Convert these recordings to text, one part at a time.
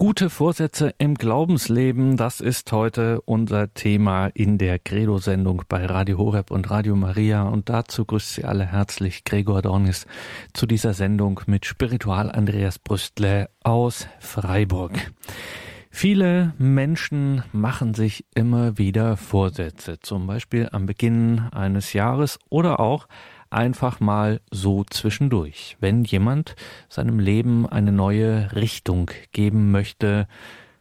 Gute Vorsätze im Glaubensleben, das ist heute unser Thema in der Credo-Sendung bei Radio Horeb und Radio Maria. Und dazu grüßt Sie alle herzlich Gregor Dornis zu dieser Sendung mit Spiritual Andreas Brüstle aus Freiburg. Viele Menschen machen sich immer wieder Vorsätze, zum Beispiel am Beginn eines Jahres oder auch einfach mal so zwischendurch. Wenn jemand seinem Leben eine neue Richtung geben möchte,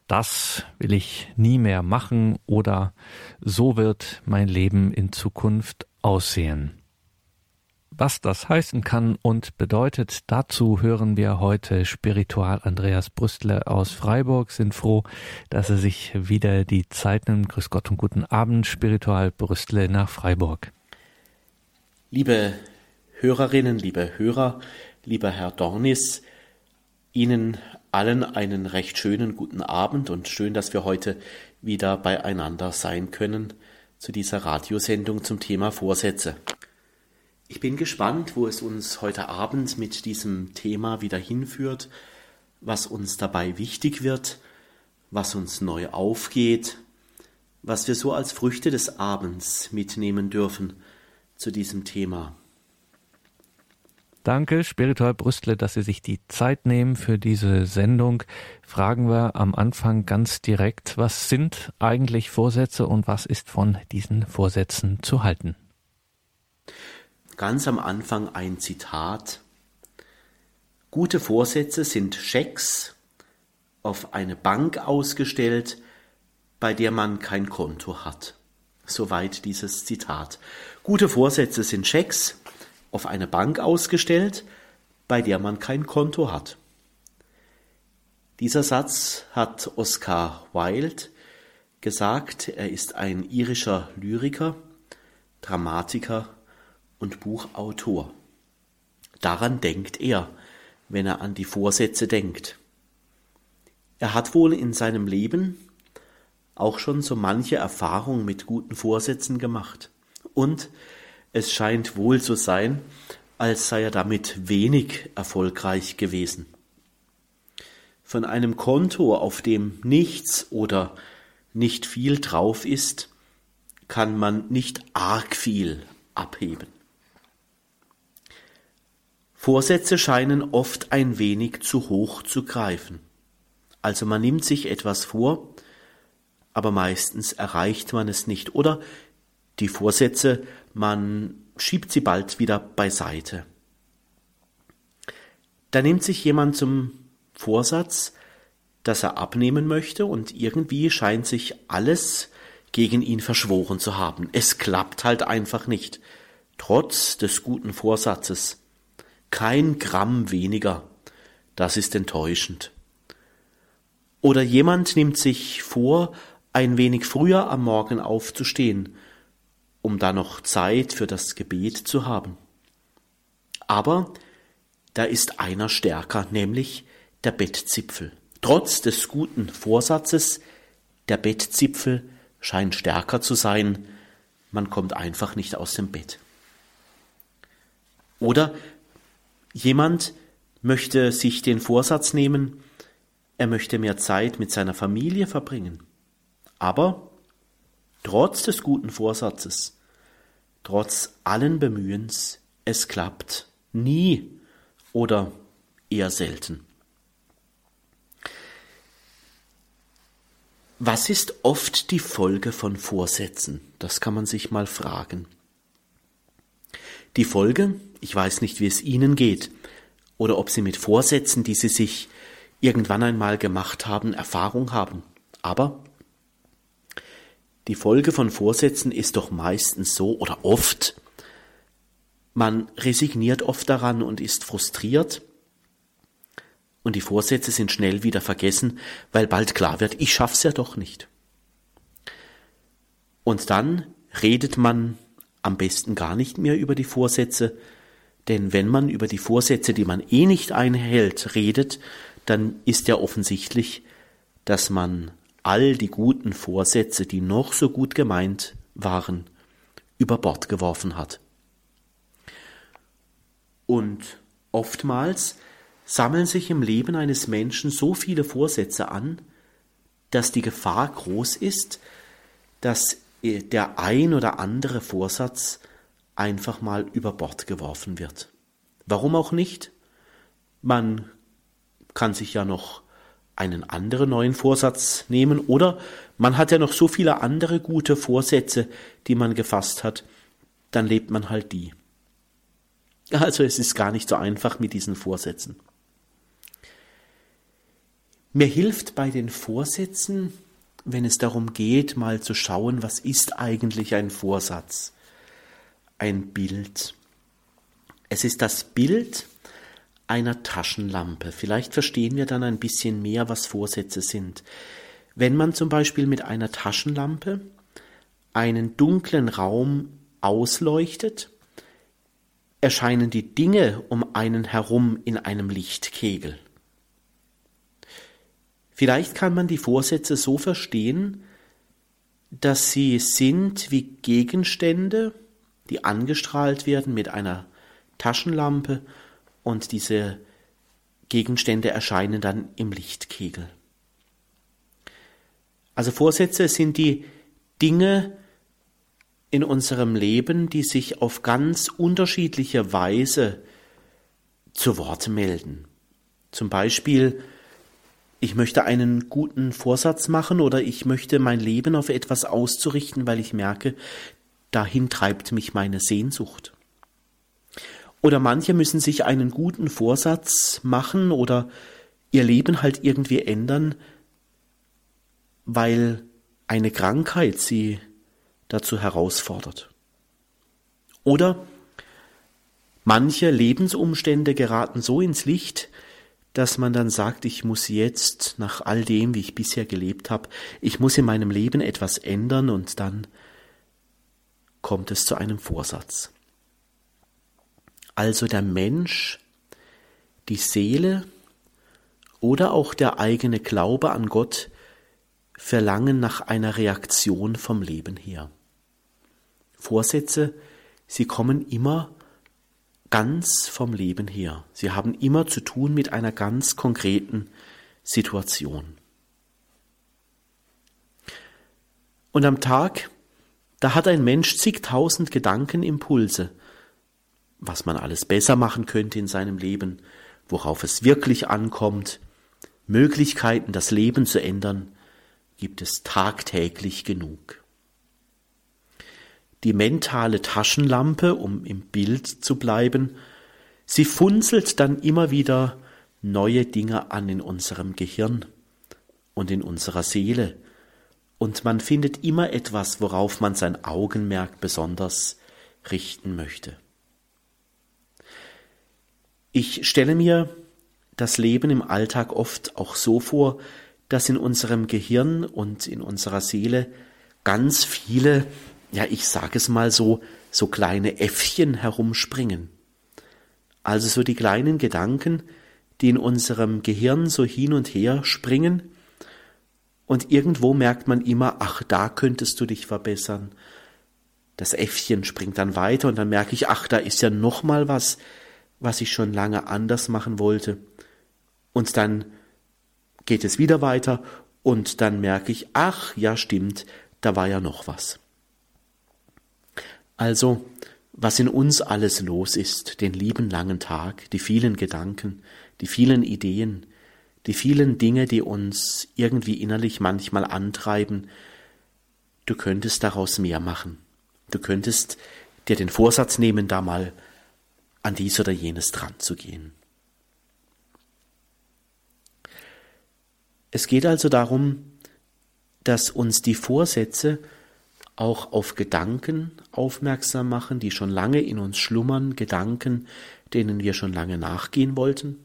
das will ich nie mehr machen oder so wird mein Leben in Zukunft aussehen. Was das heißen kann und bedeutet, dazu hören wir heute Spiritual Andreas Brüstle aus Freiburg, sind froh, dass er sich wieder die Zeit nimmt. Grüß Gott und guten Abend, Spiritual Brüstle nach Freiburg. Liebe Hörerinnen, liebe Hörer, lieber Herr Dornis, Ihnen allen einen recht schönen guten Abend und schön, dass wir heute wieder beieinander sein können zu dieser Radiosendung zum Thema Vorsätze. Ich bin gespannt, wo es uns heute Abend mit diesem Thema wieder hinführt, was uns dabei wichtig wird, was uns neu aufgeht, was wir so als Früchte des Abends mitnehmen dürfen zu diesem Thema. Danke, Spiritual Brüstle, dass Sie sich die Zeit nehmen für diese Sendung. Fragen wir am Anfang ganz direkt, was sind eigentlich Vorsätze und was ist von diesen Vorsätzen zu halten? Ganz am Anfang ein Zitat. Gute Vorsätze sind Schecks auf eine Bank ausgestellt, bei der man kein Konto hat. Soweit dieses Zitat. Gute Vorsätze sind Schecks auf eine Bank ausgestellt, bei der man kein Konto hat. Dieser Satz hat Oscar Wilde gesagt. Er ist ein irischer Lyriker, Dramatiker und Buchautor. Daran denkt er, wenn er an die Vorsätze denkt. Er hat wohl in seinem Leben auch schon so manche Erfahrung mit guten Vorsätzen gemacht. Und es scheint wohl zu sein, als sei er damit wenig erfolgreich gewesen. Von einem Konto, auf dem nichts oder nicht viel drauf ist, kann man nicht arg viel abheben. Vorsätze scheinen oft ein wenig zu hoch zu greifen. Also man nimmt sich etwas vor, aber meistens erreicht man es nicht oder die Vorsätze, man schiebt sie bald wieder beiseite. Da nimmt sich jemand zum Vorsatz, dass er abnehmen möchte und irgendwie scheint sich alles gegen ihn verschworen zu haben. Es klappt halt einfach nicht, trotz des guten Vorsatzes. Kein Gramm weniger. Das ist enttäuschend. Oder jemand nimmt sich vor, ein wenig früher am Morgen aufzustehen um da noch Zeit für das Gebet zu haben. Aber da ist einer stärker, nämlich der Bettzipfel. Trotz des guten Vorsatzes, der Bettzipfel scheint stärker zu sein, man kommt einfach nicht aus dem Bett. Oder jemand möchte sich den Vorsatz nehmen, er möchte mehr Zeit mit seiner Familie verbringen. Aber trotz des guten Vorsatzes trotz allen Bemühens, es klappt nie oder eher selten. Was ist oft die Folge von Vorsätzen? Das kann man sich mal fragen. Die Folge, ich weiß nicht, wie es Ihnen geht, oder ob Sie mit Vorsätzen, die Sie sich irgendwann einmal gemacht haben, Erfahrung haben. Aber die Folge von Vorsätzen ist doch meistens so oder oft, man resigniert oft daran und ist frustriert und die Vorsätze sind schnell wieder vergessen, weil bald klar wird, ich schaff's ja doch nicht. Und dann redet man am besten gar nicht mehr über die Vorsätze, denn wenn man über die Vorsätze, die man eh nicht einhält, redet, dann ist ja offensichtlich, dass man all die guten Vorsätze, die noch so gut gemeint waren, über Bord geworfen hat. Und oftmals sammeln sich im Leben eines Menschen so viele Vorsätze an, dass die Gefahr groß ist, dass der ein oder andere Vorsatz einfach mal über Bord geworfen wird. Warum auch nicht? Man kann sich ja noch einen anderen neuen Vorsatz nehmen oder man hat ja noch so viele andere gute Vorsätze, die man gefasst hat, dann lebt man halt die. Also es ist gar nicht so einfach mit diesen Vorsätzen. Mir hilft bei den Vorsätzen, wenn es darum geht, mal zu schauen, was ist eigentlich ein Vorsatz? Ein Bild. Es ist das Bild einer Taschenlampe. Vielleicht verstehen wir dann ein bisschen mehr, was Vorsätze sind. Wenn man zum Beispiel mit einer Taschenlampe einen dunklen Raum ausleuchtet, erscheinen die Dinge um einen herum in einem Lichtkegel. Vielleicht kann man die Vorsätze so verstehen, dass sie sind wie Gegenstände, die angestrahlt werden mit einer Taschenlampe und diese Gegenstände erscheinen dann im Lichtkegel. Also Vorsätze sind die Dinge in unserem Leben, die sich auf ganz unterschiedliche Weise zu Wort melden. Zum Beispiel ich möchte einen guten Vorsatz machen oder ich möchte mein Leben auf etwas auszurichten, weil ich merke, dahin treibt mich meine Sehnsucht. Oder manche müssen sich einen guten Vorsatz machen oder ihr Leben halt irgendwie ändern, weil eine Krankheit sie dazu herausfordert. Oder manche Lebensumstände geraten so ins Licht, dass man dann sagt, ich muss jetzt nach all dem, wie ich bisher gelebt habe, ich muss in meinem Leben etwas ändern und dann kommt es zu einem Vorsatz. Also der Mensch, die Seele oder auch der eigene Glaube an Gott verlangen nach einer Reaktion vom Leben her. Vorsätze, sie kommen immer ganz vom Leben her. Sie haben immer zu tun mit einer ganz konkreten Situation. Und am Tag, da hat ein Mensch zigtausend Gedankenimpulse, was man alles besser machen könnte in seinem Leben, worauf es wirklich ankommt, Möglichkeiten, das Leben zu ändern, gibt es tagtäglich genug. Die mentale Taschenlampe, um im Bild zu bleiben, sie funzelt dann immer wieder neue Dinge an in unserem Gehirn und in unserer Seele, und man findet immer etwas, worauf man sein Augenmerk besonders richten möchte. Ich stelle mir das Leben im Alltag oft auch so vor, dass in unserem Gehirn und in unserer Seele ganz viele ja, ich sage es mal so, so kleine Äffchen herumspringen. Also so die kleinen Gedanken, die in unserem Gehirn so hin und her springen, und irgendwo merkt man immer, ach, da könntest du dich verbessern. Das Äffchen springt dann weiter und dann merke ich, ach, da ist ja noch mal was, was ich schon lange anders machen wollte. Und dann geht es wieder weiter und dann merke ich, ach, ja, stimmt, da war ja noch was. Also, was in uns alles los ist, den lieben langen Tag, die vielen Gedanken, die vielen Ideen, die vielen Dinge, die uns irgendwie innerlich manchmal antreiben, du könntest daraus mehr machen. Du könntest dir den Vorsatz nehmen, da mal an dies oder jenes dran zu gehen. Es geht also darum, dass uns die Vorsätze auch auf Gedanken aufmerksam machen, die schon lange in uns schlummern, Gedanken, denen wir schon lange nachgehen wollten.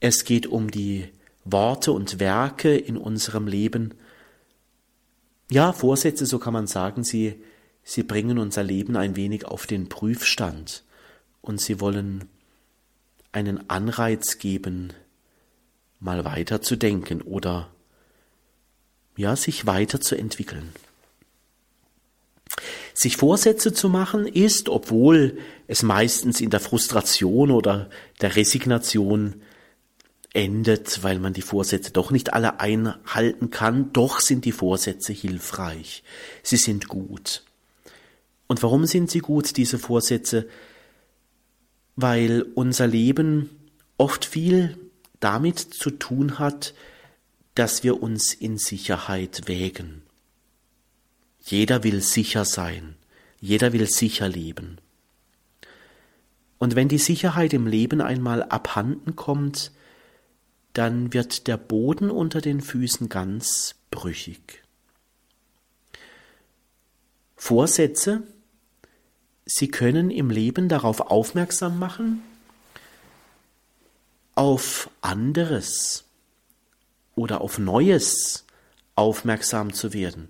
Es geht um die Worte und Werke in unserem Leben. Ja, Vorsätze, so kann man sagen, sie, sie bringen unser Leben ein wenig auf den Prüfstand und sie wollen einen Anreiz geben, mal weiter zu denken oder ja, sich weiterzuentwickeln. Sich Vorsätze zu machen ist, obwohl es meistens in der Frustration oder der Resignation endet, weil man die Vorsätze doch nicht alle einhalten kann, doch sind die Vorsätze hilfreich. Sie sind gut. Und warum sind sie gut, diese Vorsätze? Weil unser Leben oft viel damit zu tun hat, dass wir uns in Sicherheit wägen. Jeder will sicher sein, jeder will sicher leben. Und wenn die Sicherheit im Leben einmal abhanden kommt, dann wird der Boden unter den Füßen ganz brüchig. Vorsätze, sie können im Leben darauf aufmerksam machen, auf anderes oder auf Neues aufmerksam zu werden.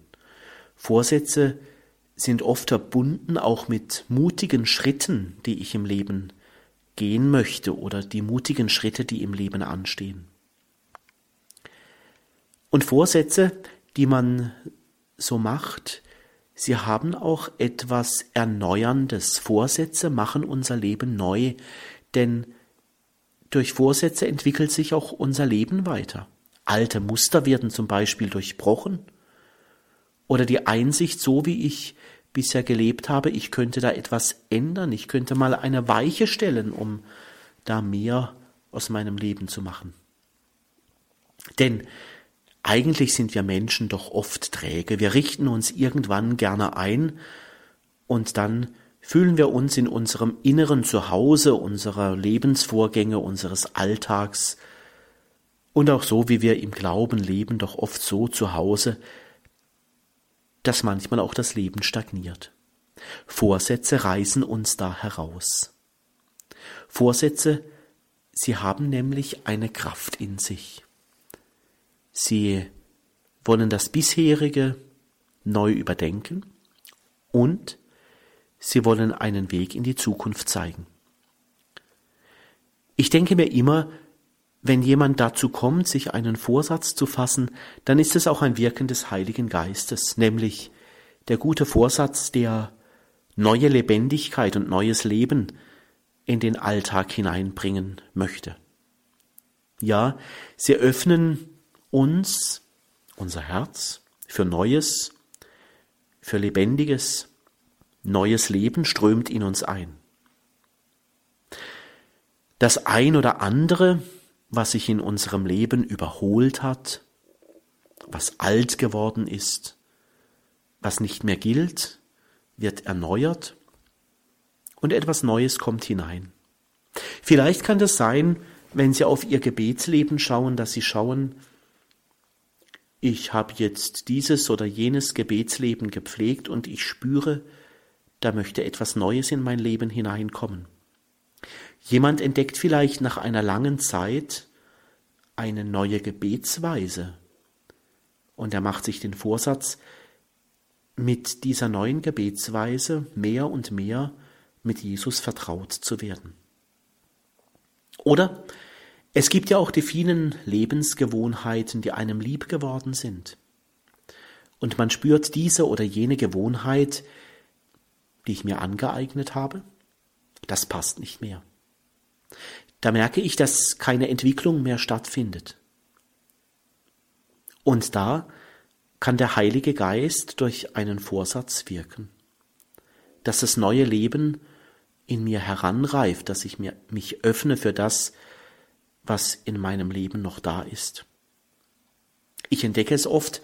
Vorsätze sind oft verbunden auch mit mutigen Schritten, die ich im Leben gehen möchte oder die mutigen Schritte, die im Leben anstehen. Und Vorsätze, die man so macht, sie haben auch etwas Erneuerndes. Vorsätze machen unser Leben neu, denn durch Vorsätze entwickelt sich auch unser Leben weiter. Alte Muster werden zum Beispiel durchbrochen oder die Einsicht, so wie ich bisher gelebt habe, ich könnte da etwas ändern, ich könnte mal eine Weiche stellen, um da mehr aus meinem Leben zu machen. Denn eigentlich sind wir Menschen doch oft träge. Wir richten uns irgendwann gerne ein und dann fühlen wir uns in unserem inneren Zuhause, unserer Lebensvorgänge, unseres Alltags und auch so, wie wir im Glauben leben, doch oft so zu Hause, dass manchmal auch das Leben stagniert. Vorsätze reißen uns da heraus. Vorsätze, sie haben nämlich eine Kraft in sich. Sie wollen das bisherige neu überdenken und sie wollen einen Weg in die Zukunft zeigen. Ich denke mir immer, wenn jemand dazu kommt, sich einen Vorsatz zu fassen, dann ist es auch ein Wirken des Heiligen Geistes, nämlich der gute Vorsatz, der neue Lebendigkeit und neues Leben in den Alltag hineinbringen möchte. Ja, sie öffnen uns, unser Herz, für Neues, für Lebendiges, neues Leben strömt in uns ein. Das ein oder andere, was sich in unserem Leben überholt hat, was alt geworden ist, was nicht mehr gilt, wird erneuert und etwas Neues kommt hinein. Vielleicht kann das sein, wenn Sie auf Ihr Gebetsleben schauen, dass Sie schauen, ich habe jetzt dieses oder jenes Gebetsleben gepflegt und ich spüre, da möchte etwas Neues in mein Leben hineinkommen. Jemand entdeckt vielleicht nach einer langen Zeit eine neue Gebetsweise und er macht sich den Vorsatz, mit dieser neuen Gebetsweise mehr und mehr mit Jesus vertraut zu werden. Oder es gibt ja auch die vielen Lebensgewohnheiten, die einem lieb geworden sind. Und man spürt diese oder jene Gewohnheit, die ich mir angeeignet habe, das passt nicht mehr. Da merke ich, dass keine Entwicklung mehr stattfindet. Und da kann der Heilige Geist durch einen Vorsatz wirken, dass das neue Leben in mir heranreift, dass ich mir, mich öffne für das, was in meinem Leben noch da ist. Ich entdecke es oft,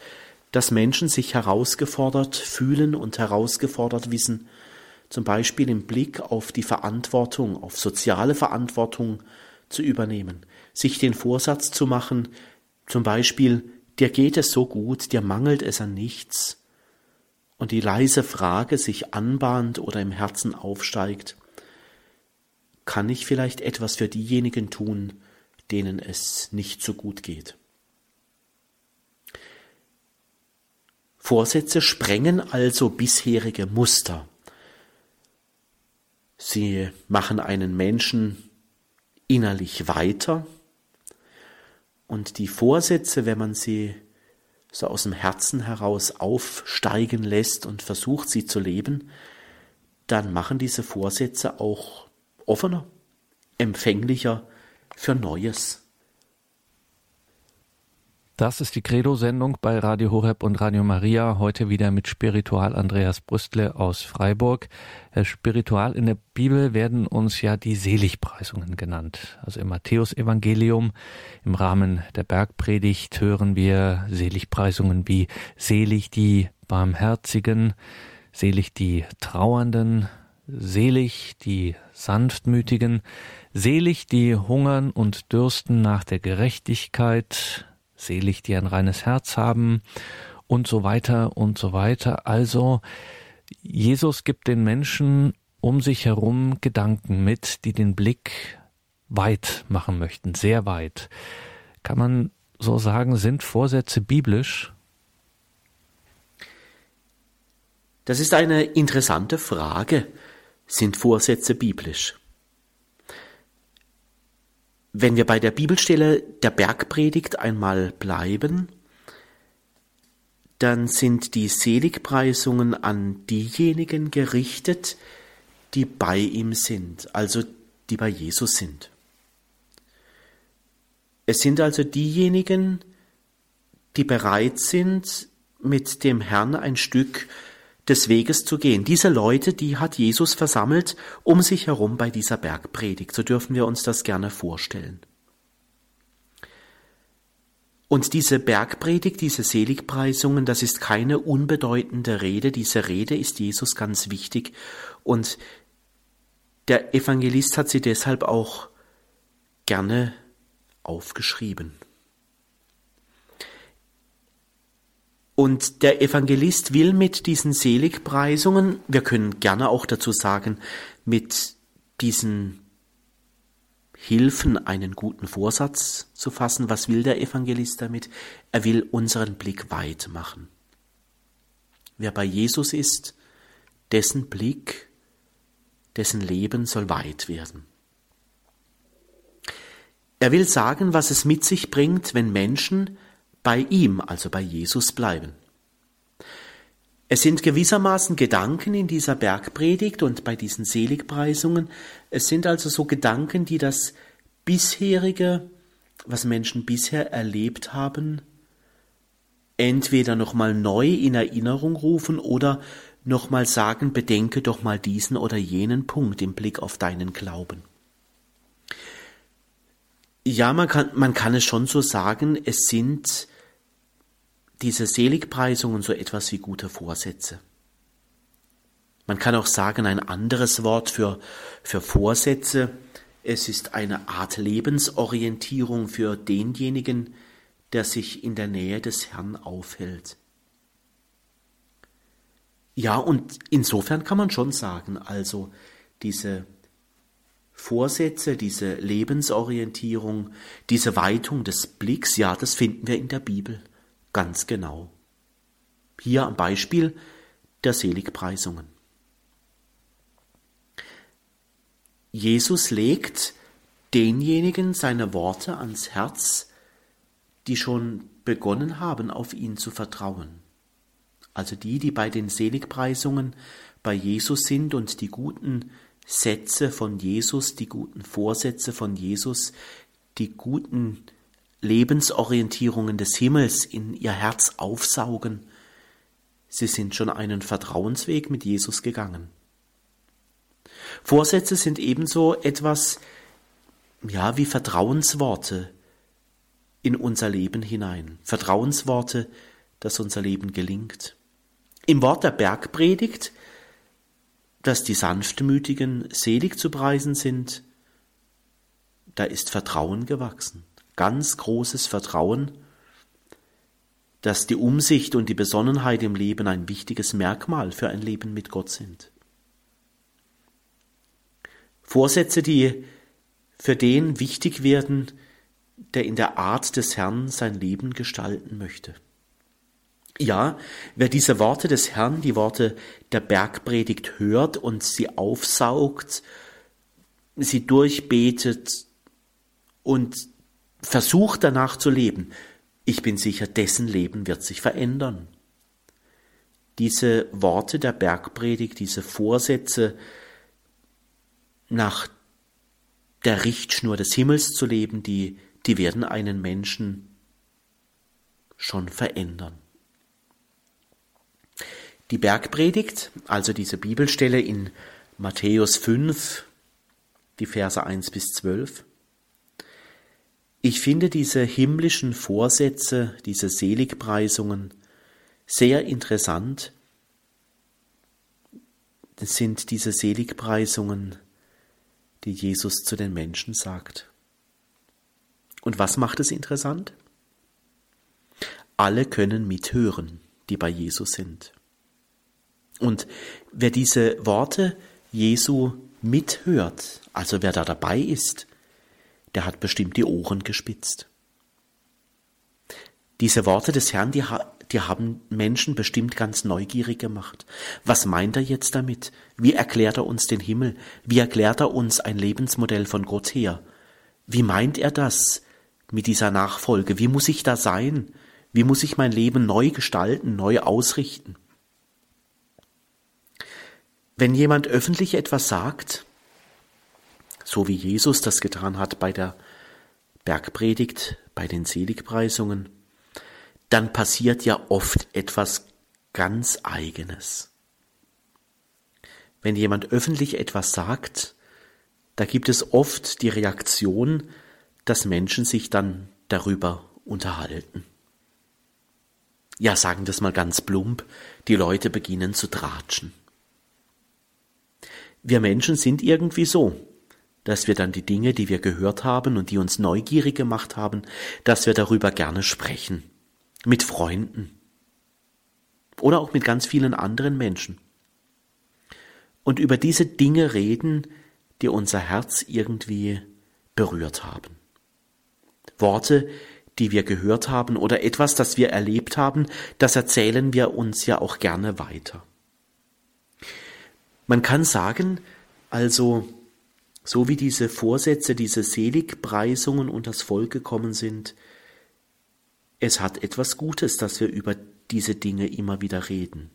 dass Menschen sich herausgefordert fühlen und herausgefordert wissen, zum Beispiel im Blick auf die Verantwortung, auf soziale Verantwortung zu übernehmen, sich den Vorsatz zu machen, zum Beispiel, dir geht es so gut, dir mangelt es an nichts, und die leise Frage sich anbahnt oder im Herzen aufsteigt, kann ich vielleicht etwas für diejenigen tun, denen es nicht so gut geht. Vorsätze sprengen also bisherige Muster. Sie machen einen Menschen innerlich weiter und die Vorsätze, wenn man sie so aus dem Herzen heraus aufsteigen lässt und versucht, sie zu leben, dann machen diese Vorsätze auch offener, empfänglicher für Neues. Das ist die Credo-Sendung bei Radio Horeb und Radio Maria. Heute wieder mit Spiritual Andreas Brüstle aus Freiburg. Herr Spiritual, in der Bibel werden uns ja die Seligpreisungen genannt. Also im Matthäusevangelium, im Rahmen der Bergpredigt hören wir Seligpreisungen wie selig die Barmherzigen, selig die Trauernden, selig die Sanftmütigen, selig die hungern und dürsten nach der Gerechtigkeit, selig die ein reines Herz haben und so weiter und so weiter. Also Jesus gibt den Menschen um sich herum Gedanken mit, die den Blick weit machen möchten, sehr weit. Kann man so sagen, sind Vorsätze biblisch? Das ist eine interessante Frage. Sind Vorsätze biblisch? Wenn wir bei der Bibelstelle der Bergpredigt einmal bleiben, dann sind die Seligpreisungen an diejenigen gerichtet, die bei ihm sind, also die bei Jesus sind. Es sind also diejenigen, die bereit sind, mit dem Herrn ein Stück des Weges zu gehen. Diese Leute, die hat Jesus versammelt um sich herum bei dieser Bergpredigt. So dürfen wir uns das gerne vorstellen. Und diese Bergpredigt, diese Seligpreisungen, das ist keine unbedeutende Rede. Diese Rede ist Jesus ganz wichtig. Und der Evangelist hat sie deshalb auch gerne aufgeschrieben. Und der Evangelist will mit diesen Seligpreisungen, wir können gerne auch dazu sagen, mit diesen Hilfen einen guten Vorsatz zu fassen. Was will der Evangelist damit? Er will unseren Blick weit machen. Wer bei Jesus ist, dessen Blick, dessen Leben soll weit werden. Er will sagen, was es mit sich bringt, wenn Menschen bei ihm, also bei Jesus bleiben. Es sind gewissermaßen Gedanken in dieser Bergpredigt und bei diesen Seligpreisungen. Es sind also so Gedanken, die das bisherige, was Menschen bisher erlebt haben, entweder nochmal neu in Erinnerung rufen oder nochmal sagen, bedenke doch mal diesen oder jenen Punkt im Blick auf deinen Glauben. Ja, man kann, man kann es schon so sagen, es sind diese Seligpreisungen so etwas wie gute Vorsätze. Man kann auch sagen, ein anderes Wort für, für Vorsätze, es ist eine Art Lebensorientierung für denjenigen, der sich in der Nähe des Herrn aufhält. Ja, und insofern kann man schon sagen, also diese Vorsätze, diese Lebensorientierung, diese Weitung des Blicks, ja, das finden wir in der Bibel ganz genau. Hier am Beispiel der Seligpreisungen. Jesus legt denjenigen seine Worte ans Herz, die schon begonnen haben, auf ihn zu vertrauen. Also die, die bei den Seligpreisungen bei Jesus sind und die guten Sätze von Jesus, die guten Vorsätze von Jesus, die guten Lebensorientierungen des Himmels in ihr Herz aufsaugen. Sie sind schon einen Vertrauensweg mit Jesus gegangen. Vorsätze sind ebenso etwas, ja, wie Vertrauensworte in unser Leben hinein. Vertrauensworte, dass unser Leben gelingt. Im Wort der Bergpredigt, dass die Sanftmütigen selig zu preisen sind, da ist Vertrauen gewachsen ganz großes Vertrauen, dass die Umsicht und die Besonnenheit im Leben ein wichtiges Merkmal für ein Leben mit Gott sind. Vorsätze, die für den wichtig werden, der in der Art des Herrn sein Leben gestalten möchte. Ja, wer diese Worte des Herrn, die Worte der Bergpredigt hört und sie aufsaugt, sie durchbetet und versucht danach zu leben, ich bin sicher, dessen Leben wird sich verändern. Diese Worte der Bergpredigt, diese Vorsätze, nach der Richtschnur des Himmels zu leben, die, die werden einen Menschen schon verändern. Die Bergpredigt, also diese Bibelstelle in Matthäus 5, die Verse 1 bis 12. Ich finde diese himmlischen Vorsätze, diese Seligpreisungen sehr interessant. Das sind diese Seligpreisungen, die Jesus zu den Menschen sagt. Und was macht es interessant? Alle können mithören, die bei Jesus sind. Und wer diese Worte Jesu mithört, also wer da dabei ist, der hat bestimmt die Ohren gespitzt. Diese Worte des Herrn, die, die haben Menschen bestimmt ganz neugierig gemacht. Was meint er jetzt damit? Wie erklärt er uns den Himmel? Wie erklärt er uns ein Lebensmodell von Gott her? Wie meint er das mit dieser Nachfolge? Wie muss ich da sein? Wie muss ich mein Leben neu gestalten, neu ausrichten? Wenn jemand öffentlich etwas sagt, so wie Jesus das getan hat bei der Bergpredigt, bei den Seligpreisungen, dann passiert ja oft etwas ganz eigenes. Wenn jemand öffentlich etwas sagt, da gibt es oft die Reaktion, dass Menschen sich dann darüber unterhalten. Ja, sagen das mal ganz plump, die Leute beginnen zu tratschen. Wir Menschen sind irgendwie so, dass wir dann die Dinge, die wir gehört haben und die uns neugierig gemacht haben, dass wir darüber gerne sprechen. Mit Freunden. Oder auch mit ganz vielen anderen Menschen. Und über diese Dinge reden, die unser Herz irgendwie berührt haben. Worte, die wir gehört haben oder etwas, das wir erlebt haben, das erzählen wir uns ja auch gerne weiter. Man kann sagen, also, so wie diese Vorsätze, diese Seligpreisungen unters Volk gekommen sind, es hat etwas Gutes, dass wir über diese Dinge immer wieder reden.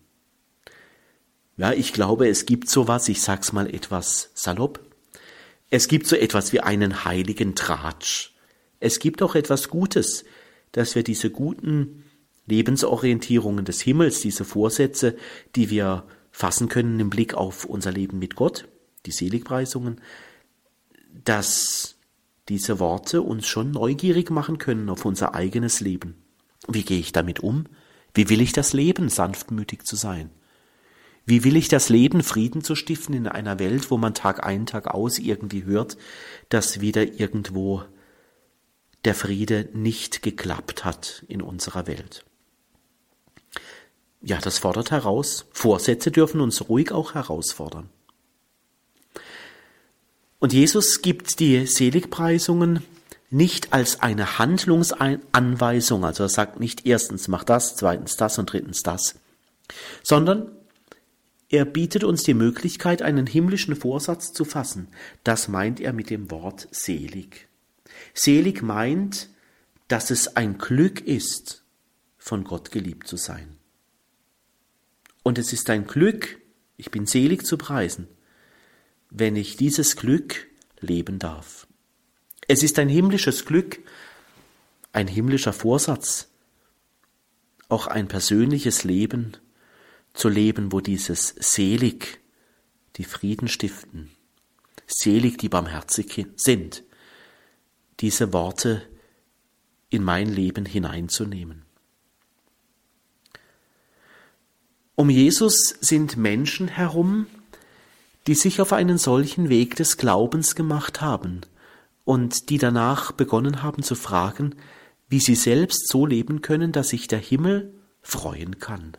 Ja, ich glaube, es gibt sowas, ich sag's mal etwas salopp. Es gibt so etwas wie einen heiligen Tratsch. Es gibt auch etwas Gutes, dass wir diese guten Lebensorientierungen des Himmels, diese Vorsätze, die wir fassen können im Blick auf unser Leben mit Gott, die Seligpreisungen, dass diese Worte uns schon neugierig machen können auf unser eigenes Leben. Wie gehe ich damit um? Wie will ich das Leben, sanftmütig zu sein? Wie will ich das Leben, Frieden zu stiften in einer Welt, wo man Tag ein, Tag aus irgendwie hört, dass wieder irgendwo der Friede nicht geklappt hat in unserer Welt? Ja, das fordert heraus. Vorsätze dürfen uns ruhig auch herausfordern. Und Jesus gibt die Seligpreisungen nicht als eine Handlungsanweisung, also er sagt nicht erstens mach das, zweitens das und drittens das, sondern er bietet uns die Möglichkeit, einen himmlischen Vorsatz zu fassen. Das meint er mit dem Wort selig. Selig meint, dass es ein Glück ist, von Gott geliebt zu sein. Und es ist ein Glück, ich bin selig zu preisen, wenn ich dieses Glück leben darf. Es ist ein himmlisches Glück, ein himmlischer Vorsatz, auch ein persönliches Leben zu leben, wo dieses selig die Frieden stiften, selig die barmherzig sind, diese Worte in mein Leben hineinzunehmen. Um Jesus sind Menschen herum, die sich auf einen solchen Weg des Glaubens gemacht haben und die danach begonnen haben zu fragen, wie sie selbst so leben können, dass sich der Himmel freuen kann.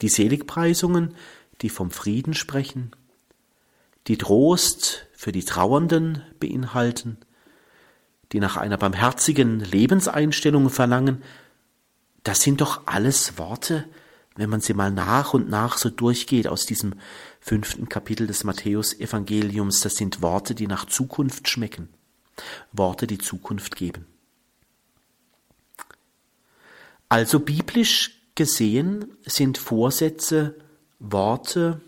Die Seligpreisungen, die vom Frieden sprechen, die Trost für die Trauernden beinhalten, die nach einer barmherzigen Lebenseinstellung verlangen, das sind doch alles Worte, wenn man sie mal nach und nach so durchgeht aus diesem fünften Kapitel des Matthäus-Evangeliums, das sind Worte, die nach Zukunft schmecken, Worte, die Zukunft geben. Also biblisch gesehen sind Vorsätze Worte,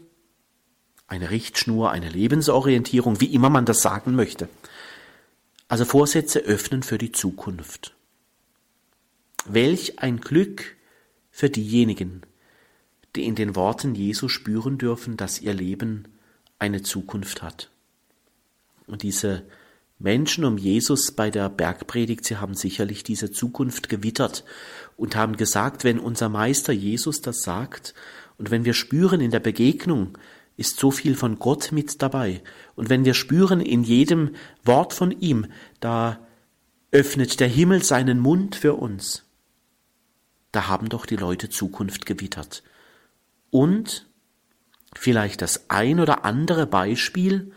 eine Richtschnur, eine Lebensorientierung, wie immer man das sagen möchte. Also Vorsätze öffnen für die Zukunft. Welch ein Glück für diejenigen, die in den Worten Jesu spüren dürfen, dass ihr Leben eine Zukunft hat. Und diese Menschen um Jesus bei der Bergpredigt, sie haben sicherlich diese Zukunft gewittert und haben gesagt, wenn unser Meister Jesus das sagt und wenn wir spüren in der Begegnung, ist so viel von Gott mit dabei. Und wenn wir spüren in jedem Wort von ihm, da öffnet der Himmel seinen Mund für uns. Da haben doch die Leute Zukunft gewittert. Und vielleicht das ein oder andere Beispiel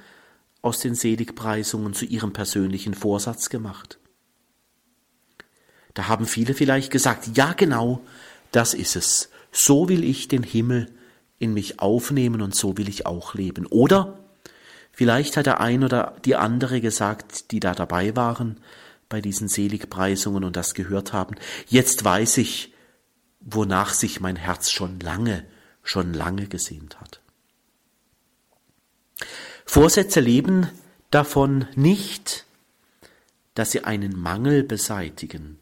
aus den Seligpreisungen zu ihrem persönlichen Vorsatz gemacht. Da haben viele vielleicht gesagt, ja genau, das ist es. So will ich den Himmel in mich aufnehmen und so will ich auch leben. Oder vielleicht hat der ein oder die andere gesagt, die da dabei waren bei diesen Seligpreisungen und das gehört haben, jetzt weiß ich, wonach sich mein Herz schon lange, schon lange gesehnt hat. Vorsätze leben davon nicht, dass sie einen Mangel beseitigen,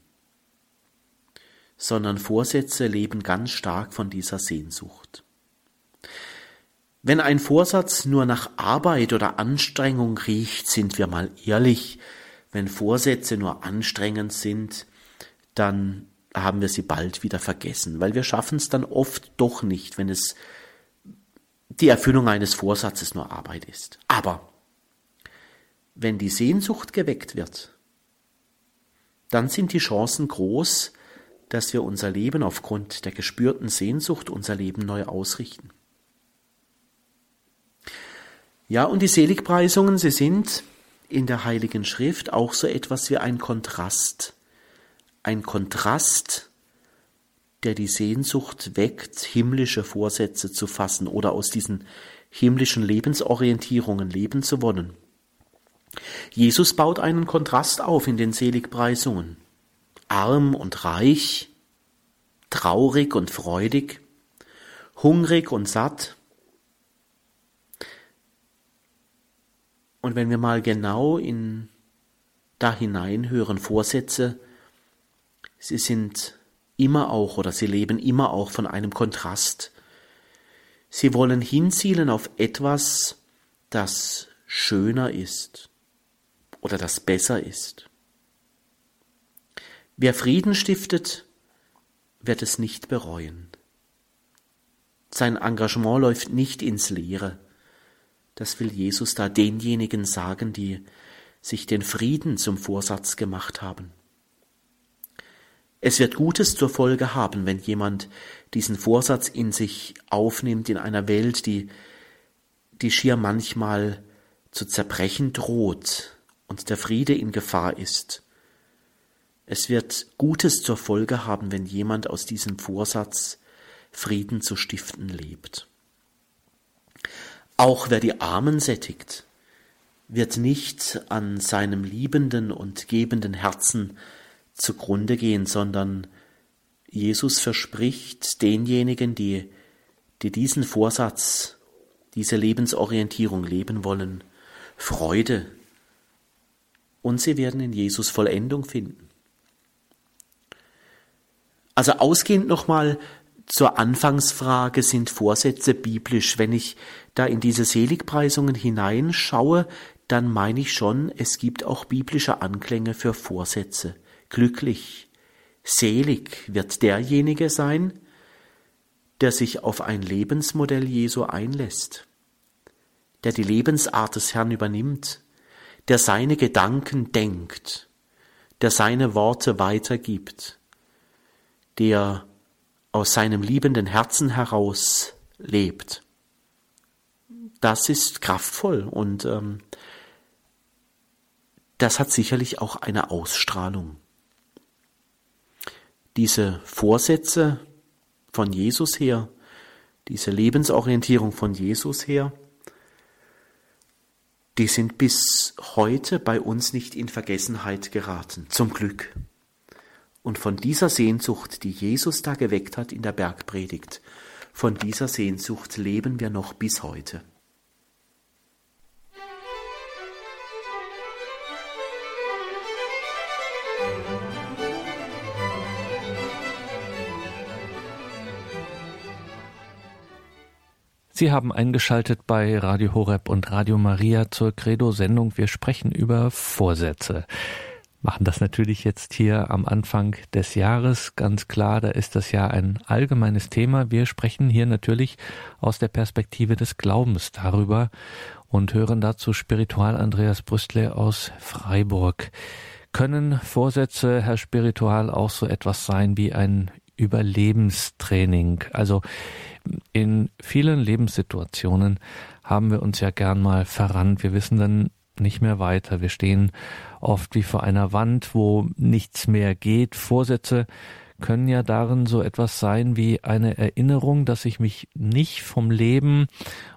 sondern Vorsätze leben ganz stark von dieser Sehnsucht. Wenn ein Vorsatz nur nach Arbeit oder Anstrengung riecht, sind wir mal ehrlich, wenn Vorsätze nur anstrengend sind, dann haben wir sie bald wieder vergessen, weil wir schaffen es dann oft doch nicht, wenn es die Erfüllung eines Vorsatzes nur Arbeit ist. Aber wenn die Sehnsucht geweckt wird, dann sind die Chancen groß, dass wir unser Leben aufgrund der gespürten Sehnsucht unser Leben neu ausrichten. Ja, und die Seligpreisungen, sie sind in der Heiligen Schrift auch so etwas wie ein Kontrast. Ein Kontrast, der die Sehnsucht weckt, himmlische Vorsätze zu fassen oder aus diesen himmlischen Lebensorientierungen leben zu wollen. Jesus baut einen Kontrast auf in den Seligpreisungen. Arm und reich, traurig und freudig, hungrig und satt, Und wenn wir mal genau in da hineinhören, Vorsätze, sie sind immer auch oder sie leben immer auch von einem Kontrast. Sie wollen hinzielen auf etwas, das schöner ist oder das besser ist. Wer Frieden stiftet, wird es nicht bereuen. Sein Engagement läuft nicht ins Leere. Das will Jesus da denjenigen sagen, die sich den Frieden zum Vorsatz gemacht haben. Es wird Gutes zur Folge haben, wenn jemand diesen Vorsatz in sich aufnimmt in einer Welt, die, die schier manchmal zu zerbrechen droht und der Friede in Gefahr ist. Es wird Gutes zur Folge haben, wenn jemand aus diesem Vorsatz Frieden zu stiften lebt. Auch wer die Armen sättigt, wird nicht an seinem liebenden und gebenden Herzen zugrunde gehen, sondern Jesus verspricht denjenigen, die, die diesen Vorsatz, diese Lebensorientierung leben wollen, Freude. Und sie werden in Jesus Vollendung finden. Also ausgehend nochmal zur Anfangsfrage sind Vorsätze biblisch. Wenn ich da in diese Seligpreisungen hineinschaue, dann meine ich schon, es gibt auch biblische Anklänge für Vorsätze. Glücklich, selig wird derjenige sein, der sich auf ein Lebensmodell Jesu einlässt, der die Lebensart des Herrn übernimmt, der seine Gedanken denkt, der seine Worte weitergibt, der aus seinem liebenden Herzen heraus lebt. Das ist kraftvoll und ähm, das hat sicherlich auch eine Ausstrahlung. Diese Vorsätze von Jesus her, diese Lebensorientierung von Jesus her, die sind bis heute bei uns nicht in Vergessenheit geraten, zum Glück. Und von dieser Sehnsucht, die Jesus da geweckt hat in der Bergpredigt, von dieser Sehnsucht leben wir noch bis heute. Sie haben eingeschaltet bei Radio Horeb und Radio Maria zur Credo-Sendung. Wir sprechen über Vorsätze. Machen das natürlich jetzt hier am Anfang des Jahres. Ganz klar, da ist das ja ein allgemeines Thema. Wir sprechen hier natürlich aus der Perspektive des Glaubens darüber und hören dazu Spiritual Andreas Brüstle aus Freiburg. Können Vorsätze, Herr Spiritual, auch so etwas sein wie ein Überlebenstraining? Also in vielen Lebenssituationen haben wir uns ja gern mal verrannt. Wir wissen dann nicht mehr weiter. Wir stehen oft wie vor einer Wand, wo nichts mehr geht. Vorsätze können ja darin so etwas sein wie eine Erinnerung, dass ich mich nicht vom Leben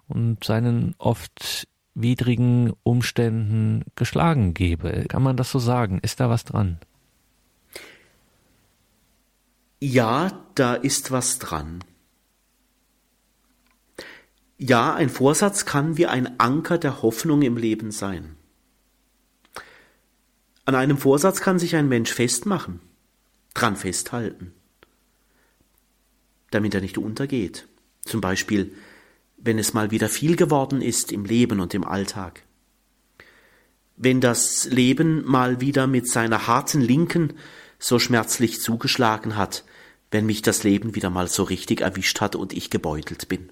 und seinen oft widrigen Umständen geschlagen gebe. Kann man das so sagen? Ist da was dran? Ja, da ist was dran. Ja, ein Vorsatz kann wie ein Anker der Hoffnung im Leben sein. An einem Vorsatz kann sich ein Mensch festmachen, dran festhalten, damit er nicht untergeht. Zum Beispiel, wenn es mal wieder viel geworden ist im Leben und im Alltag. Wenn das Leben mal wieder mit seiner harten Linken so schmerzlich zugeschlagen hat, wenn mich das Leben wieder mal so richtig erwischt hat und ich gebeutelt bin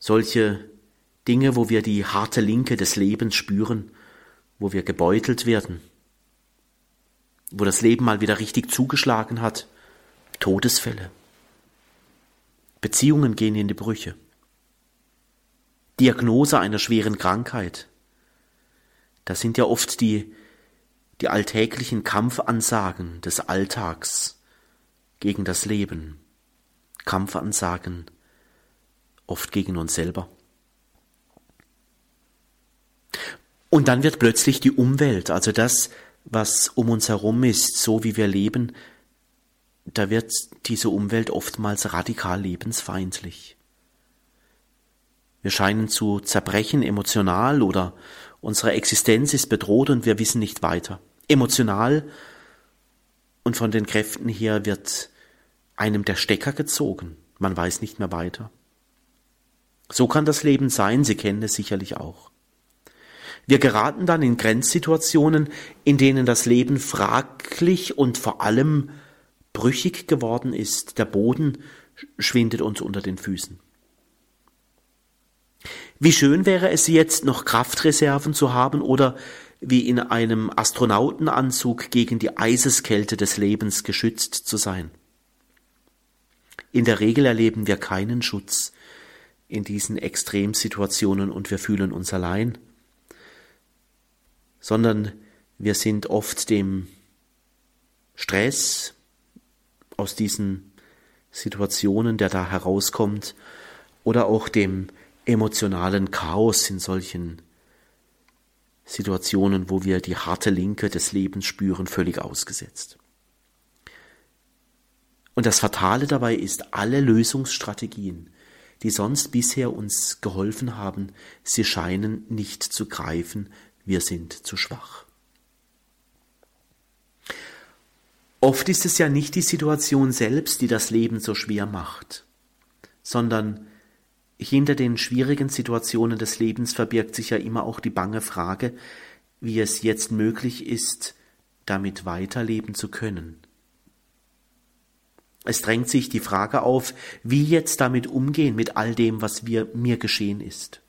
solche Dinge, wo wir die harte Linke des Lebens spüren, wo wir gebeutelt werden, wo das Leben mal wieder richtig zugeschlagen hat, Todesfälle. Beziehungen gehen in die Brüche. Diagnose einer schweren Krankheit. Das sind ja oft die, die alltäglichen Kampfansagen des Alltags gegen das Leben. Kampfansagen oft gegen uns selber. Und dann wird plötzlich die Umwelt, also das, was um uns herum ist, so wie wir leben, da wird diese Umwelt oftmals radikal lebensfeindlich. Wir scheinen zu zerbrechen emotional oder unsere Existenz ist bedroht und wir wissen nicht weiter. Emotional und von den Kräften her wird einem der Stecker gezogen. Man weiß nicht mehr weiter. So kann das Leben sein, Sie kennen es sicherlich auch. Wir geraten dann in Grenzsituationen, in denen das Leben fraglich und vor allem brüchig geworden ist. Der Boden schwindet uns unter den Füßen. Wie schön wäre es jetzt, noch Kraftreserven zu haben oder wie in einem Astronautenanzug gegen die Eiseskälte des Lebens geschützt zu sein. In der Regel erleben wir keinen Schutz, in diesen Extremsituationen und wir fühlen uns allein, sondern wir sind oft dem Stress aus diesen Situationen, der da herauskommt, oder auch dem emotionalen Chaos in solchen Situationen, wo wir die harte Linke des Lebens spüren, völlig ausgesetzt. Und das Fatale dabei ist, alle Lösungsstrategien, die sonst bisher uns geholfen haben, sie scheinen nicht zu greifen, wir sind zu schwach. Oft ist es ja nicht die Situation selbst, die das Leben so schwer macht, sondern hinter den schwierigen Situationen des Lebens verbirgt sich ja immer auch die bange Frage, wie es jetzt möglich ist, damit weiterleben zu können. Es drängt sich die Frage auf, wie jetzt damit umgehen mit all dem, was wir, mir geschehen ist.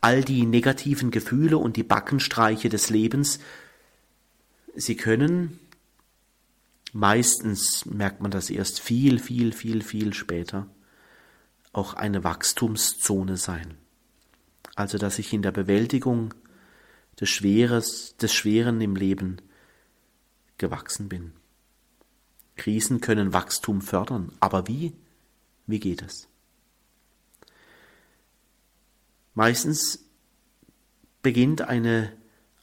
All die negativen Gefühle und die Backenstreiche des Lebens, sie können, meistens merkt man das erst viel, viel, viel, viel später, auch eine Wachstumszone sein. Also, dass ich in der Bewältigung des Schweres, des Schweren im Leben gewachsen bin. Krisen können Wachstum fördern. Aber wie? Wie geht es? Meistens beginnt eine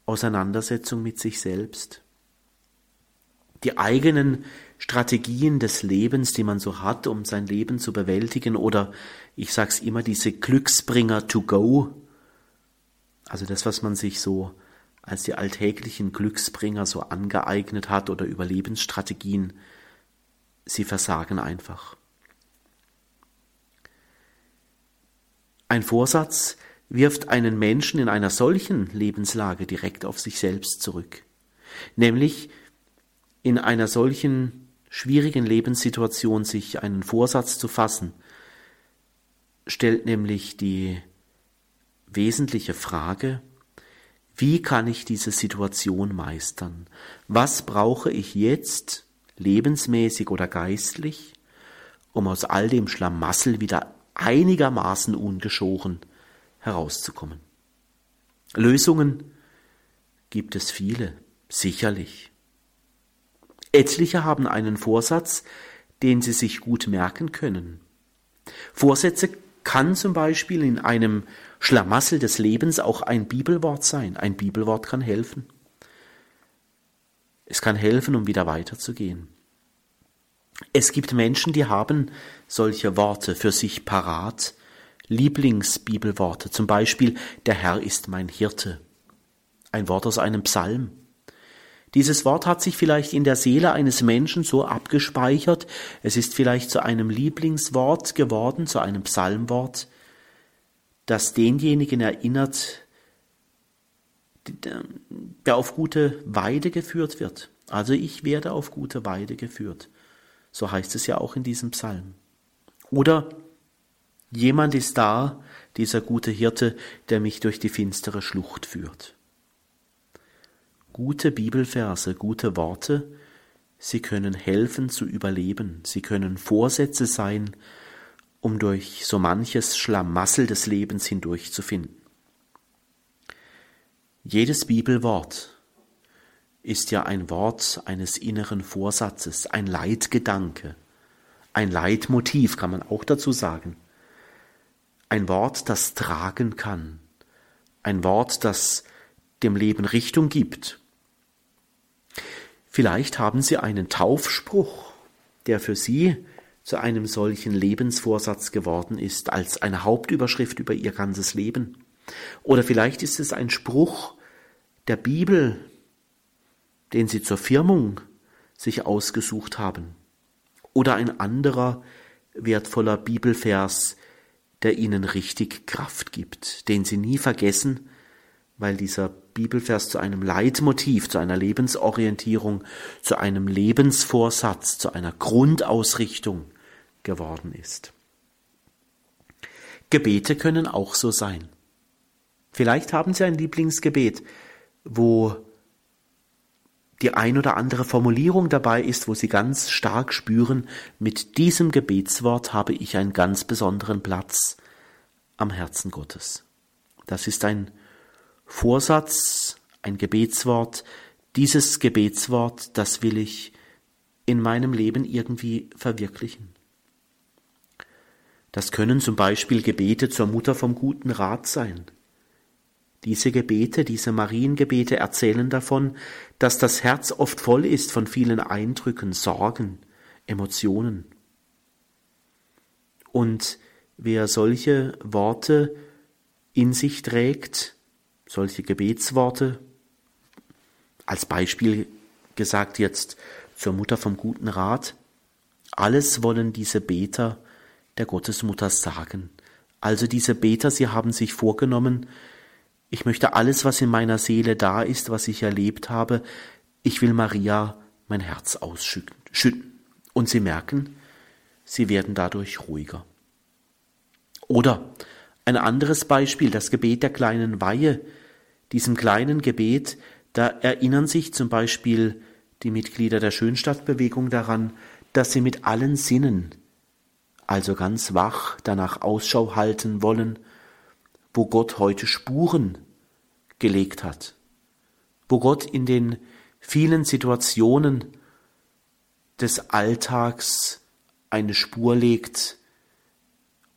Auseinandersetzung mit sich selbst. die eigenen Strategien des Lebens, die man so hat, um sein Leben zu bewältigen, oder ich sag's immer, diese Glücksbringer to go, also das, was man sich so als die alltäglichen Glücksbringer so angeeignet hat oder Überlebensstrategien, sie versagen einfach. Ein Vorsatz wirft einen Menschen in einer solchen Lebenslage direkt auf sich selbst zurück, nämlich in einer solchen schwierigen Lebenssituation sich einen Vorsatz zu fassen, stellt nämlich die wesentliche Frage, wie kann ich diese Situation meistern? Was brauche ich jetzt, lebensmäßig oder geistlich, um aus all dem Schlamassel wieder einigermaßen ungeschoren herauszukommen? Lösungen gibt es viele, sicherlich. Etliche haben einen Vorsatz, den sie sich gut merken können. Vorsätze kann zum Beispiel in einem Schlamassel des Lebens auch ein Bibelwort sein. Ein Bibelwort kann helfen. Es kann helfen, um wieder weiterzugehen. Es gibt Menschen, die haben solche Worte für sich parat, Lieblingsbibelworte, zum Beispiel Der Herr ist mein Hirte, ein Wort aus einem Psalm. Dieses Wort hat sich vielleicht in der Seele eines Menschen so abgespeichert, es ist vielleicht zu einem Lieblingswort geworden, zu einem Psalmwort, das denjenigen erinnert, der auf gute Weide geführt wird. Also ich werde auf gute Weide geführt. So heißt es ja auch in diesem Psalm. Oder jemand ist da, dieser gute Hirte, der mich durch die finstere Schlucht führt gute Bibelverse, gute Worte, sie können helfen zu überleben, sie können Vorsätze sein, um durch so manches Schlamassel des Lebens hindurchzufinden. Jedes Bibelwort ist ja ein Wort eines inneren Vorsatzes, ein Leitgedanke, ein Leitmotiv kann man auch dazu sagen. Ein Wort, das tragen kann, ein Wort, das dem Leben Richtung gibt Vielleicht haben Sie einen Taufspruch, der für Sie zu einem solchen Lebensvorsatz geworden ist, als eine Hauptüberschrift über Ihr ganzes Leben. Oder vielleicht ist es ein Spruch der Bibel, den Sie zur Firmung sich ausgesucht haben. Oder ein anderer wertvoller Bibelvers, der Ihnen richtig Kraft gibt, den Sie nie vergessen, weil dieser Bibelvers zu einem Leitmotiv, zu einer Lebensorientierung, zu einem Lebensvorsatz, zu einer Grundausrichtung geworden ist. Gebete können auch so sein. Vielleicht haben Sie ein Lieblingsgebet, wo die ein oder andere Formulierung dabei ist, wo Sie ganz stark spüren, mit diesem Gebetswort habe ich einen ganz besonderen Platz am Herzen Gottes. Das ist ein Vorsatz, ein Gebetswort, dieses Gebetswort, das will ich in meinem Leben irgendwie verwirklichen. Das können zum Beispiel Gebete zur Mutter vom guten Rat sein. Diese Gebete, diese Mariengebete erzählen davon, dass das Herz oft voll ist von vielen Eindrücken, Sorgen, Emotionen. Und wer solche Worte in sich trägt, solche Gebetsworte, als Beispiel gesagt jetzt zur Mutter vom guten Rat, alles wollen diese Beter der Gottesmutter sagen. Also diese Beter, sie haben sich vorgenommen, ich möchte alles, was in meiner Seele da ist, was ich erlebt habe, ich will Maria mein Herz ausschütten. Und sie merken, sie werden dadurch ruhiger. Oder ein anderes Beispiel, das Gebet der kleinen Weihe, diesem kleinen Gebet, da erinnern sich zum Beispiel die Mitglieder der Schönstadtbewegung daran, dass sie mit allen Sinnen, also ganz wach, danach Ausschau halten wollen, wo Gott heute Spuren gelegt hat, wo Gott in den vielen Situationen des Alltags eine Spur legt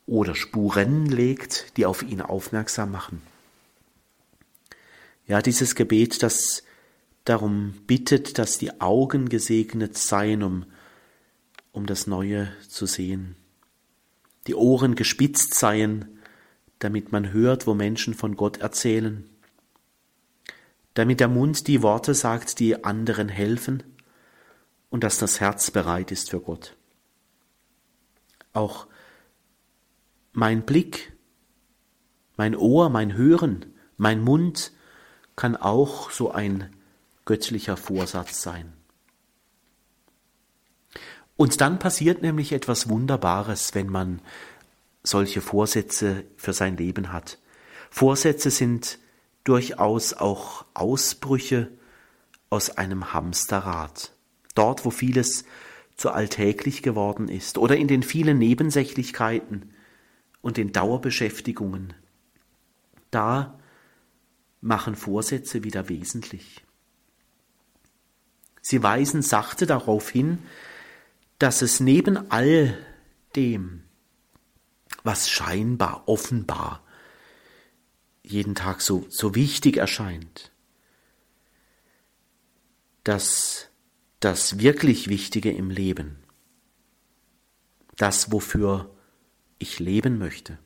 oder Spuren legt, die auf ihn aufmerksam machen. Ja, dieses Gebet, das darum bittet, dass die Augen gesegnet seien, um, um das Neue zu sehen. Die Ohren gespitzt seien, damit man hört, wo Menschen von Gott erzählen. Damit der Mund die Worte sagt, die anderen helfen und dass das Herz bereit ist für Gott. Auch mein Blick, mein Ohr, mein Hören, mein Mund kann auch so ein göttlicher Vorsatz sein. Und dann passiert nämlich etwas Wunderbares, wenn man solche Vorsätze für sein Leben hat. Vorsätze sind durchaus auch Ausbrüche aus einem Hamsterrad. Dort, wo vieles zu alltäglich geworden ist oder in den vielen Nebensächlichkeiten und den Dauerbeschäftigungen. Da machen Vorsätze wieder wesentlich. Sie weisen sachte darauf hin, dass es neben all dem, was scheinbar, offenbar jeden Tag so, so wichtig erscheint, dass das wirklich Wichtige im Leben, das, wofür ich leben möchte,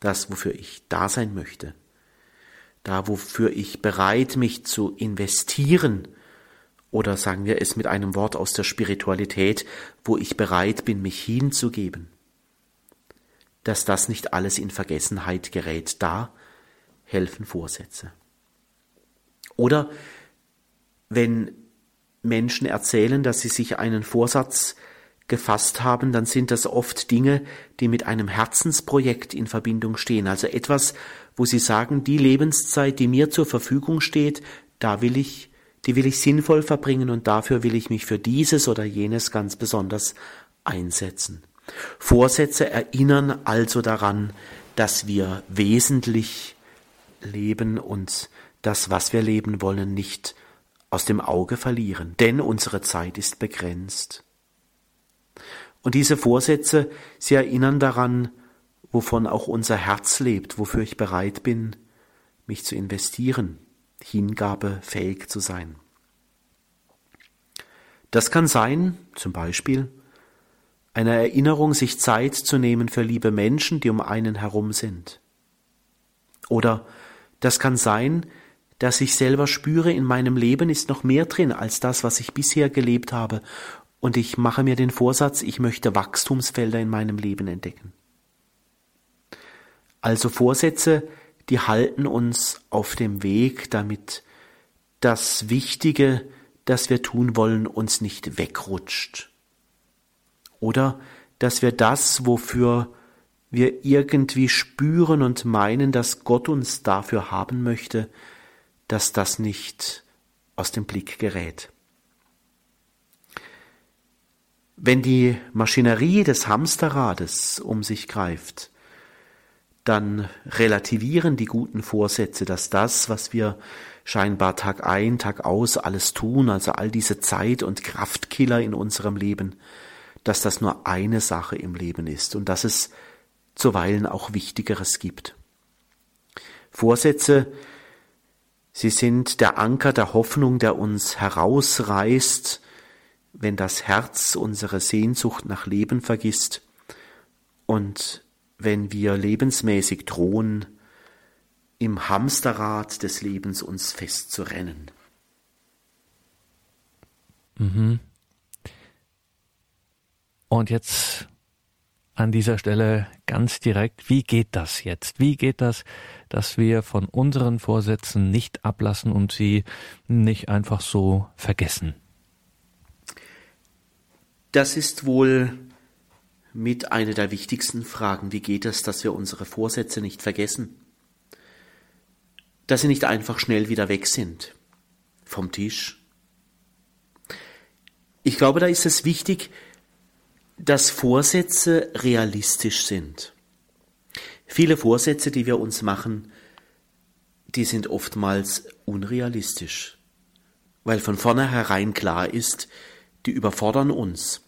das, wofür ich da sein möchte, da, wofür ich bereit mich zu investieren, oder sagen wir es mit einem Wort aus der Spiritualität, wo ich bereit bin, mich hinzugeben, dass das nicht alles in Vergessenheit gerät, da helfen Vorsätze. Oder wenn Menschen erzählen, dass sie sich einen Vorsatz gefasst haben, dann sind das oft Dinge, die mit einem Herzensprojekt in Verbindung stehen. Also etwas, wo sie sagen, die Lebenszeit, die mir zur Verfügung steht, da will ich die will ich sinnvoll verbringen und dafür will ich mich für dieses oder jenes ganz besonders einsetzen. Vorsätze erinnern also daran, dass wir wesentlich leben und das, was wir leben wollen, nicht aus dem Auge verlieren, denn unsere Zeit ist begrenzt. Und diese Vorsätze, sie erinnern daran, wovon auch unser Herz lebt, wofür ich bereit bin, mich zu investieren, Hingabe fähig zu sein. Das kann sein, zum Beispiel, eine Erinnerung, sich Zeit zu nehmen für liebe Menschen, die um einen herum sind. Oder das kann sein, dass ich selber spüre, in meinem Leben ist noch mehr drin als das, was ich bisher gelebt habe, und ich mache mir den Vorsatz, ich möchte Wachstumsfelder in meinem Leben entdecken. Also Vorsätze, die halten uns auf dem Weg, damit das Wichtige, das wir tun wollen, uns nicht wegrutscht. Oder dass wir das, wofür wir irgendwie spüren und meinen, dass Gott uns dafür haben möchte, dass das nicht aus dem Blick gerät. Wenn die Maschinerie des Hamsterrades um sich greift, dann relativieren die guten Vorsätze, dass das, was wir scheinbar Tag ein, Tag aus alles tun, also all diese Zeit und Kraftkiller in unserem Leben, dass das nur eine Sache im Leben ist und dass es zuweilen auch Wichtigeres gibt. Vorsätze, sie sind der Anker der Hoffnung, der uns herausreißt, wenn das Herz unsere Sehnsucht nach Leben vergisst und wenn wir lebensmäßig drohen, im Hamsterrad des Lebens uns festzurennen. Mhm. Und jetzt an dieser Stelle ganz direkt, wie geht das jetzt? Wie geht das, dass wir von unseren Vorsätzen nicht ablassen und sie nicht einfach so vergessen? Das ist wohl mit einer der wichtigsten Fragen. Wie geht es, dass wir unsere Vorsätze nicht vergessen? Dass sie nicht einfach schnell wieder weg sind vom Tisch. Ich glaube, da ist es wichtig, dass Vorsätze realistisch sind. Viele Vorsätze, die wir uns machen, die sind oftmals unrealistisch, weil von vornherein klar ist, die überfordern uns.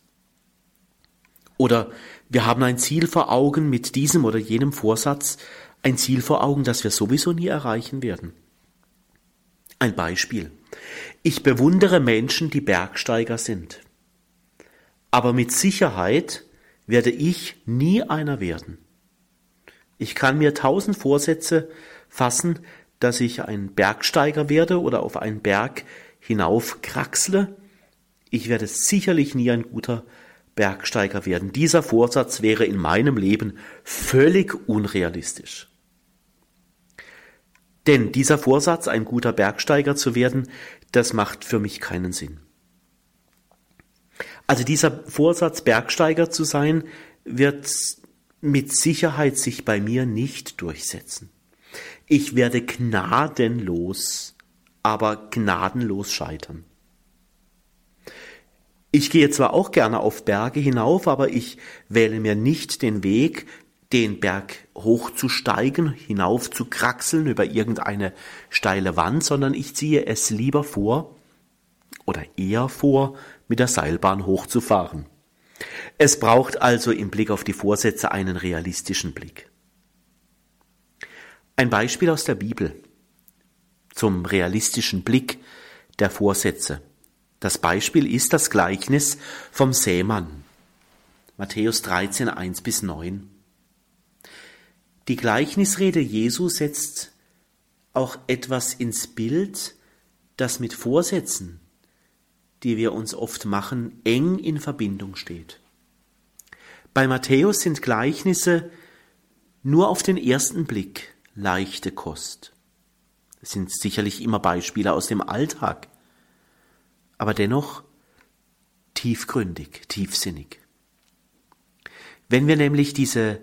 Oder wir haben ein Ziel vor Augen mit diesem oder jenem Vorsatz, ein Ziel vor Augen, das wir sowieso nie erreichen werden. Ein Beispiel. Ich bewundere Menschen, die Bergsteiger sind. Aber mit Sicherheit werde ich nie einer werden. Ich kann mir tausend Vorsätze fassen, dass ich ein Bergsteiger werde oder auf einen Berg hinaufkraxle. Ich werde sicherlich nie ein guter Bergsteiger werden. Dieser Vorsatz wäre in meinem Leben völlig unrealistisch. Denn dieser Vorsatz, ein guter Bergsteiger zu werden, das macht für mich keinen Sinn. Also dieser Vorsatz, Bergsteiger zu sein, wird mit Sicherheit sich bei mir nicht durchsetzen. Ich werde gnadenlos, aber gnadenlos scheitern. Ich gehe zwar auch gerne auf Berge hinauf, aber ich wähle mir nicht den Weg, den Berg hochzusteigen, hinauf zu kraxeln über irgendeine steile Wand, sondern ich ziehe es lieber vor oder eher vor, mit der Seilbahn hochzufahren. Es braucht also im Blick auf die Vorsätze einen realistischen Blick. Ein Beispiel aus der Bibel zum realistischen Blick der Vorsätze. Das Beispiel ist das Gleichnis vom Sämann. Matthäus 13, 1 bis 9. Die Gleichnisrede Jesu setzt auch etwas ins Bild, das mit Vorsätzen, die wir uns oft machen, eng in Verbindung steht. Bei Matthäus sind Gleichnisse nur auf den ersten Blick leichte Kost. Es sind sicherlich immer Beispiele aus dem Alltag, aber dennoch tiefgründig, tiefsinnig. Wenn wir nämlich diese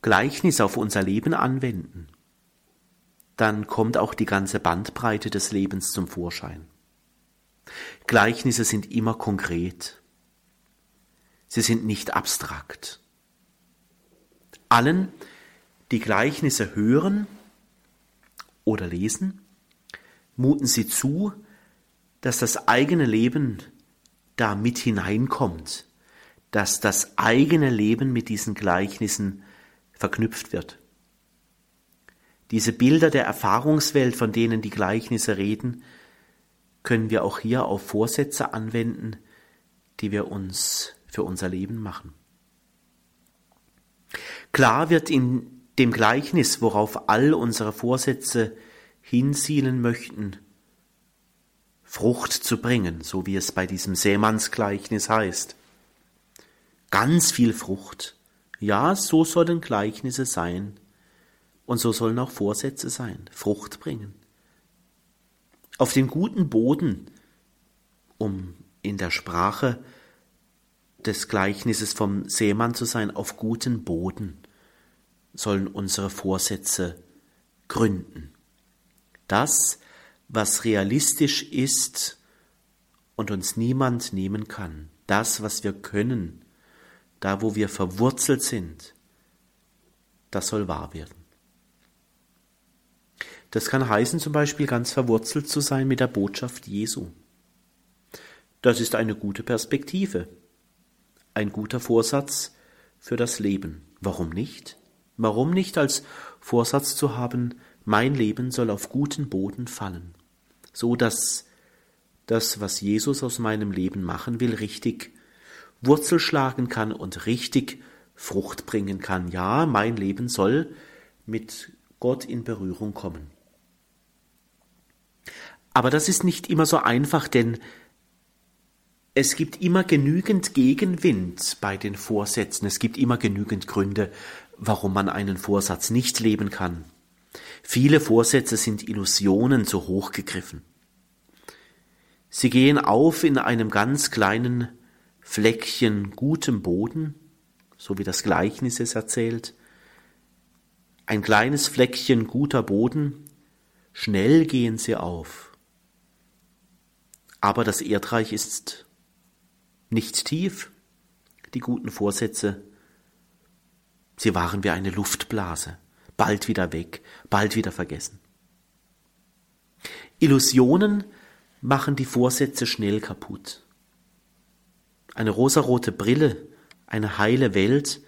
Gleichnisse auf unser Leben anwenden, dann kommt auch die ganze Bandbreite des Lebens zum Vorschein. Gleichnisse sind immer konkret. Sie sind nicht abstrakt. Allen, die Gleichnisse hören oder lesen, muten sie zu, dass das eigene Leben da mit hineinkommt, dass das eigene Leben mit diesen Gleichnissen verknüpft wird. Diese Bilder der Erfahrungswelt, von denen die Gleichnisse reden, können wir auch hier auf Vorsätze anwenden, die wir uns für unser Leben machen. Klar wird in dem Gleichnis, worauf all unsere Vorsätze hinzielen möchten, Frucht zu bringen, so wie es bei diesem Seemannsgleichnis heißt. Ganz viel Frucht. Ja, so sollen Gleichnisse sein. Und so sollen auch Vorsätze sein, Frucht bringen. Auf dem guten Boden, um in der Sprache des Gleichnisses vom Seemann zu sein, auf guten Boden sollen unsere Vorsätze gründen. Das, was realistisch ist und uns niemand nehmen kann, das, was wir können, da wo wir verwurzelt sind, das soll wahr werden. Das kann heißen, zum Beispiel ganz verwurzelt zu sein mit der Botschaft Jesu. Das ist eine gute Perspektive, ein guter Vorsatz für das Leben. Warum nicht? Warum nicht als Vorsatz zu haben, mein Leben soll auf guten Boden fallen, so dass das, was Jesus aus meinem Leben machen will, richtig Wurzel schlagen kann und richtig Frucht bringen kann. Ja, mein Leben soll mit Gott in Berührung kommen. Aber das ist nicht immer so einfach, denn es gibt immer genügend Gegenwind bei den Vorsätzen. Es gibt immer genügend Gründe, warum man einen Vorsatz nicht leben kann. Viele Vorsätze sind Illusionen zu hoch gegriffen. Sie gehen auf in einem ganz kleinen Fleckchen gutem Boden, so wie das Gleichnis es erzählt. Ein kleines Fleckchen guter Boden, schnell gehen sie auf. Aber das Erdreich ist nicht tief, die guten Vorsätze. Sie waren wie eine Luftblase, bald wieder weg, bald wieder vergessen. Illusionen machen die Vorsätze schnell kaputt. Eine rosarote Brille, eine heile Welt,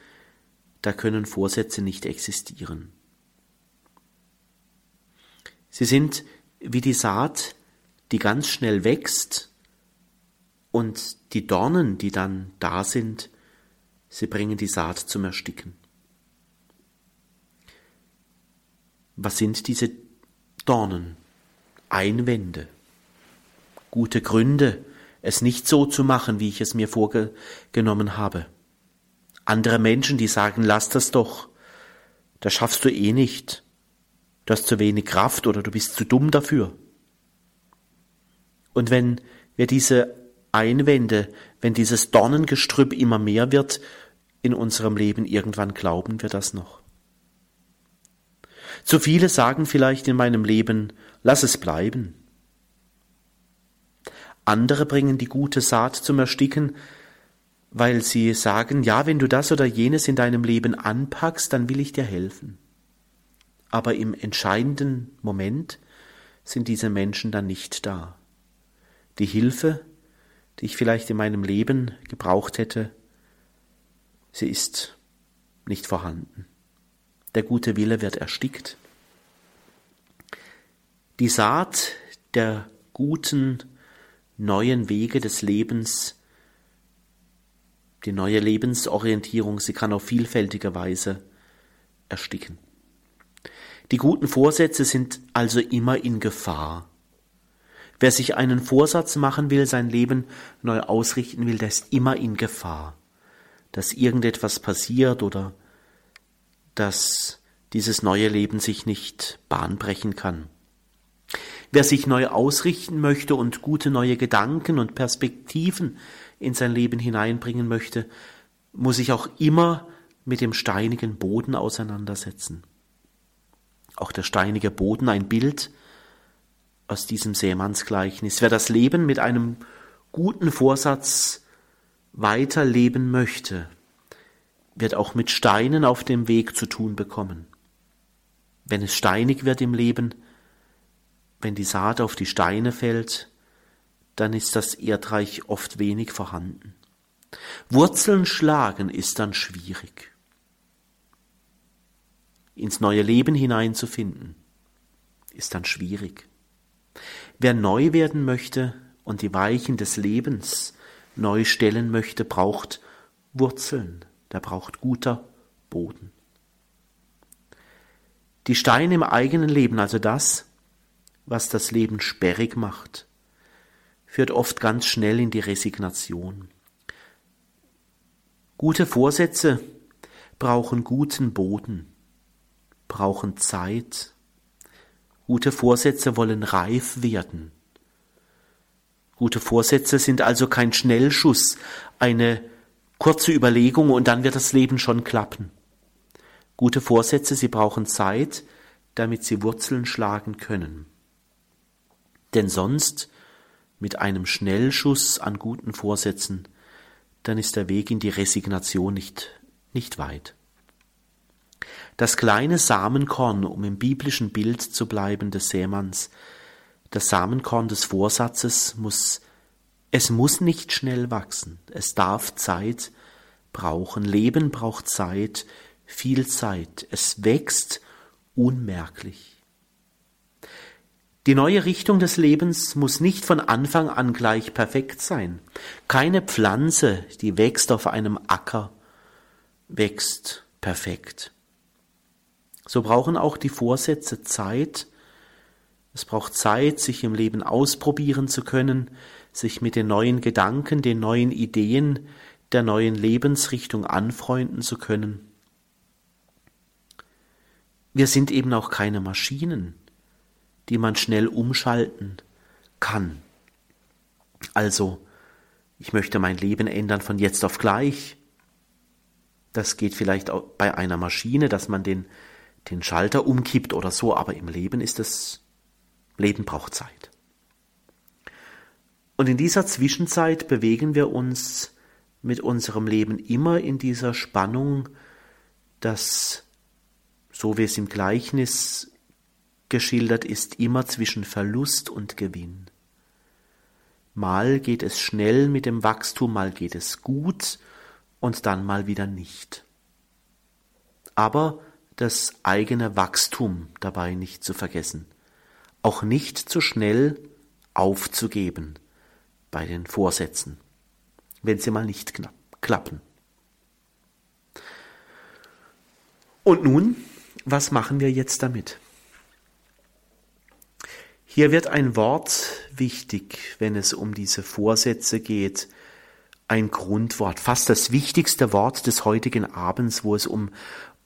da können Vorsätze nicht existieren. Sie sind wie die Saat, die ganz schnell wächst und die Dornen, die dann da sind, sie bringen die Saat zum Ersticken. Was sind diese Dornen? Einwände, gute Gründe, es nicht so zu machen, wie ich es mir vorgenommen habe. Andere Menschen, die sagen, lass das doch, das schaffst du eh nicht, du hast zu wenig Kraft oder du bist zu dumm dafür. Und wenn wir diese Einwände, wenn dieses Dornengestrüpp immer mehr wird in unserem Leben, irgendwann glauben wir das noch. Zu viele sagen vielleicht in meinem Leben, lass es bleiben. Andere bringen die gute Saat zum Ersticken, weil sie sagen, ja, wenn du das oder jenes in deinem Leben anpackst, dann will ich dir helfen. Aber im entscheidenden Moment sind diese Menschen dann nicht da. Die Hilfe, die ich vielleicht in meinem Leben gebraucht hätte, sie ist nicht vorhanden. Der gute Wille wird erstickt. Die Saat der guten, neuen Wege des Lebens, die neue Lebensorientierung, sie kann auf vielfältige Weise ersticken. Die guten Vorsätze sind also immer in Gefahr. Wer sich einen Vorsatz machen will, sein Leben neu ausrichten will, der ist immer in Gefahr, dass irgendetwas passiert oder dass dieses neue Leben sich nicht bahnbrechen kann. Wer sich neu ausrichten möchte und gute neue Gedanken und Perspektiven in sein Leben hineinbringen möchte, muss sich auch immer mit dem steinigen Boden auseinandersetzen. Auch der steinige Boden ein Bild aus diesem Seemannsgleichnis. Wer das Leben mit einem guten Vorsatz weiterleben möchte, wird auch mit Steinen auf dem Weg zu tun bekommen. Wenn es steinig wird im Leben, wenn die Saat auf die Steine fällt, dann ist das Erdreich oft wenig vorhanden. Wurzeln schlagen ist dann schwierig. Ins neue Leben hineinzufinden, ist dann schwierig. Wer neu werden möchte und die Weichen des Lebens neu stellen möchte, braucht Wurzeln, der braucht guter Boden. Die Steine im eigenen Leben, also das, was das Leben sperrig macht, führt oft ganz schnell in die Resignation. Gute Vorsätze brauchen guten Boden, brauchen Zeit. Gute Vorsätze wollen reif werden. Gute Vorsätze sind also kein Schnellschuss, eine kurze Überlegung und dann wird das Leben schon klappen. Gute Vorsätze, sie brauchen Zeit, damit sie Wurzeln schlagen können. Denn sonst mit einem Schnellschuss an guten Vorsätzen, dann ist der Weg in die Resignation nicht, nicht weit. Das kleine Samenkorn, um im biblischen Bild zu bleiben des Sämanns, das Samenkorn des Vorsatzes muss, es muss nicht schnell wachsen, es darf Zeit brauchen. Leben braucht Zeit, viel Zeit. Es wächst unmerklich. Die neue Richtung des Lebens muss nicht von Anfang an gleich perfekt sein. Keine Pflanze, die wächst auf einem Acker, wächst perfekt. So brauchen auch die Vorsätze Zeit. Es braucht Zeit, sich im Leben ausprobieren zu können, sich mit den neuen Gedanken, den neuen Ideen, der neuen Lebensrichtung anfreunden zu können. Wir sind eben auch keine Maschinen die man schnell umschalten kann. Also, ich möchte mein Leben ändern von jetzt auf gleich. Das geht vielleicht auch bei einer Maschine, dass man den, den Schalter umkippt oder so, aber im Leben ist es, Leben braucht Zeit. Und in dieser Zwischenzeit bewegen wir uns mit unserem Leben immer in dieser Spannung, dass, so wie es im Gleichnis geschildert ist immer zwischen Verlust und Gewinn. Mal geht es schnell mit dem Wachstum, mal geht es gut und dann mal wieder nicht. Aber das eigene Wachstum dabei nicht zu vergessen. auch nicht zu schnell aufzugeben bei den Vorsätzen, wenn sie mal nicht klappen. Und nun, was machen wir jetzt damit? Hier wird ein Wort wichtig, wenn es um diese Vorsätze geht, ein Grundwort, fast das wichtigste Wort des heutigen Abends, wo es um,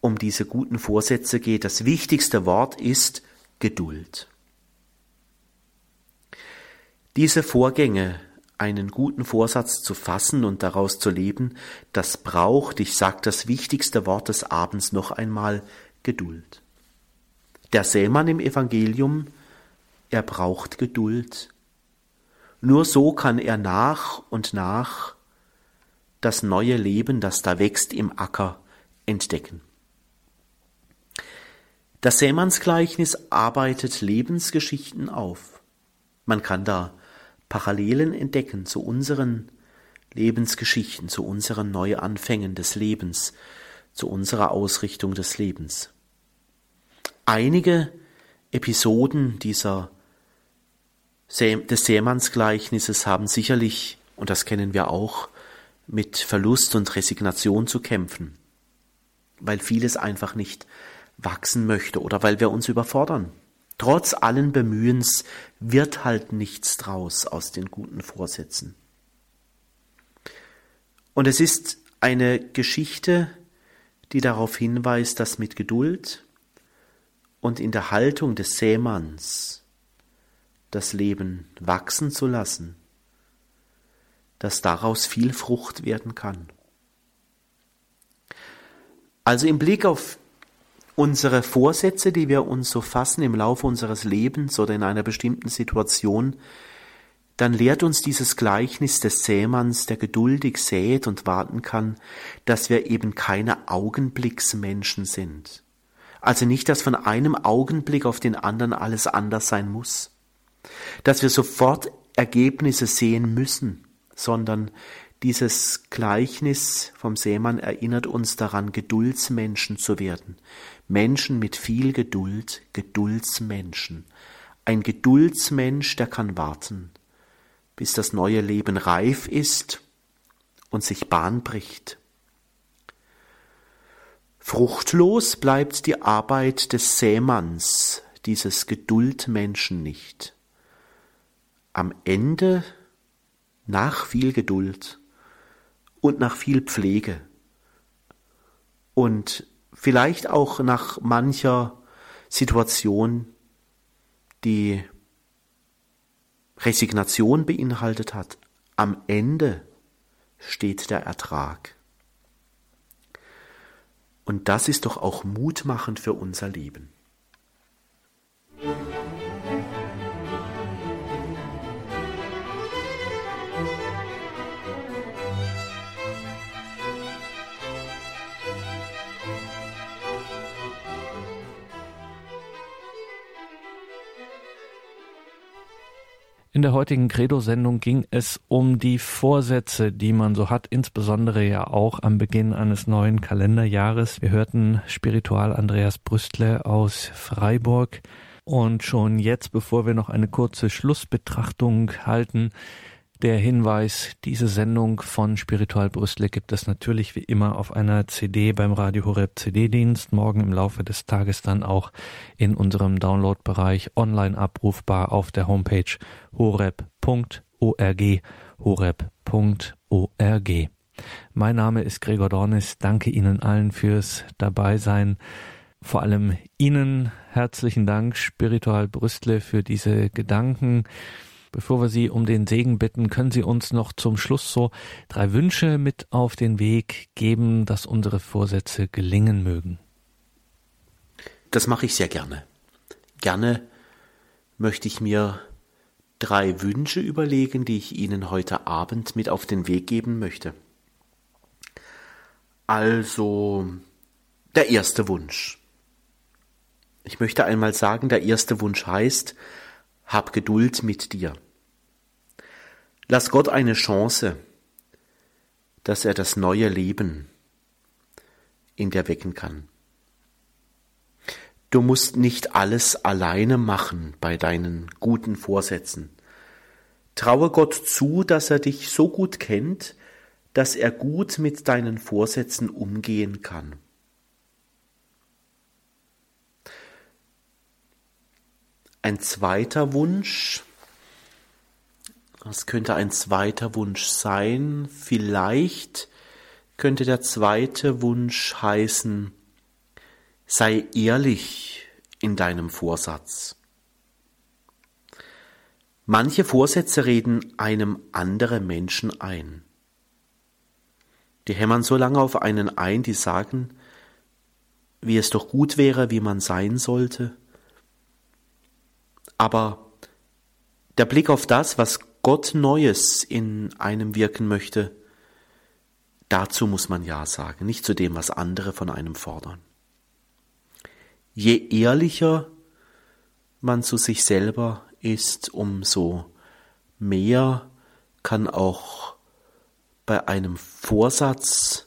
um diese guten Vorsätze geht. Das wichtigste Wort ist Geduld. Diese Vorgänge, einen guten Vorsatz zu fassen und daraus zu leben, das braucht, ich sage das wichtigste Wort des Abends noch einmal, Geduld. Der Sämann im Evangelium, er braucht Geduld. Nur so kann er nach und nach das neue Leben, das da wächst im Acker, entdecken. Das Sämannsgleichnis arbeitet Lebensgeschichten auf. Man kann da Parallelen entdecken zu unseren Lebensgeschichten, zu unseren Neuanfängen des Lebens, zu unserer Ausrichtung des Lebens. Einige Episoden dieser des Sämannsgleichnisses haben sicherlich, und das kennen wir auch, mit Verlust und Resignation zu kämpfen, weil vieles einfach nicht wachsen möchte oder weil wir uns überfordern. Trotz allen Bemühens wird halt nichts draus aus den guten Vorsätzen. Und es ist eine Geschichte, die darauf hinweist, dass mit Geduld und in der Haltung des Sämanns das Leben wachsen zu lassen, dass daraus viel Frucht werden kann. Also im Blick auf unsere Vorsätze, die wir uns so fassen im Laufe unseres Lebens oder in einer bestimmten Situation, dann lehrt uns dieses Gleichnis des Sämanns, der geduldig sät und warten kann, dass wir eben keine Augenblicksmenschen sind. Also nicht, dass von einem Augenblick auf den anderen alles anders sein muss, dass wir sofort Ergebnisse sehen müssen, sondern dieses Gleichnis vom Seemann erinnert uns daran, Geduldsmenschen zu werden. Menschen mit viel Geduld, Geduldsmenschen. Ein Geduldsmensch, der kann warten, bis das neue Leben reif ist und sich Bahn bricht. Fruchtlos bleibt die Arbeit des Sämanns, dieses Geduldmenschen nicht. Am Ende nach viel Geduld und nach viel Pflege und vielleicht auch nach mancher Situation, die Resignation beinhaltet hat, am Ende steht der Ertrag. Und das ist doch auch mutmachend für unser Leben. In der heutigen Credo-Sendung ging es um die Vorsätze, die man so hat, insbesondere ja auch am Beginn eines neuen Kalenderjahres. Wir hörten Spiritual Andreas Brüstle aus Freiburg. Und schon jetzt, bevor wir noch eine kurze Schlussbetrachtung halten, der Hinweis, diese Sendung von Spiritual Brüssel gibt es natürlich wie immer auf einer CD beim Radio Horeb CD-Dienst, morgen im Laufe des Tages dann auch in unserem Download-Bereich online abrufbar auf der Homepage horeb.org, horeb.org. Mein Name ist Gregor Dornis, danke Ihnen allen fürs Dabeisein. Vor allem Ihnen herzlichen Dank, Spiritual Brüstle, für diese Gedanken, Bevor wir Sie um den Segen bitten, können Sie uns noch zum Schluss so drei Wünsche mit auf den Weg geben, dass unsere Vorsätze gelingen mögen. Das mache ich sehr gerne. Gerne möchte ich mir drei Wünsche überlegen, die ich Ihnen heute Abend mit auf den Weg geben möchte. Also, der erste Wunsch. Ich möchte einmal sagen, der erste Wunsch heißt, hab Geduld mit dir. Lass Gott eine Chance, dass er das neue Leben in dir wecken kann. Du musst nicht alles alleine machen bei deinen guten Vorsätzen. Traue Gott zu, dass er dich so gut kennt, dass er gut mit deinen Vorsätzen umgehen kann. Ein zweiter Wunsch, was könnte ein zweiter Wunsch sein? Vielleicht könnte der zweite Wunsch heißen, sei ehrlich in deinem Vorsatz. Manche Vorsätze reden einem andere Menschen ein. Die hämmern so lange auf einen ein, die sagen, wie es doch gut wäre, wie man sein sollte. Aber der Blick auf das, was Gott Neues in einem wirken möchte, dazu muss man Ja sagen, nicht zu dem, was andere von einem fordern. Je ehrlicher man zu sich selber ist, umso mehr kann auch bei einem Vorsatz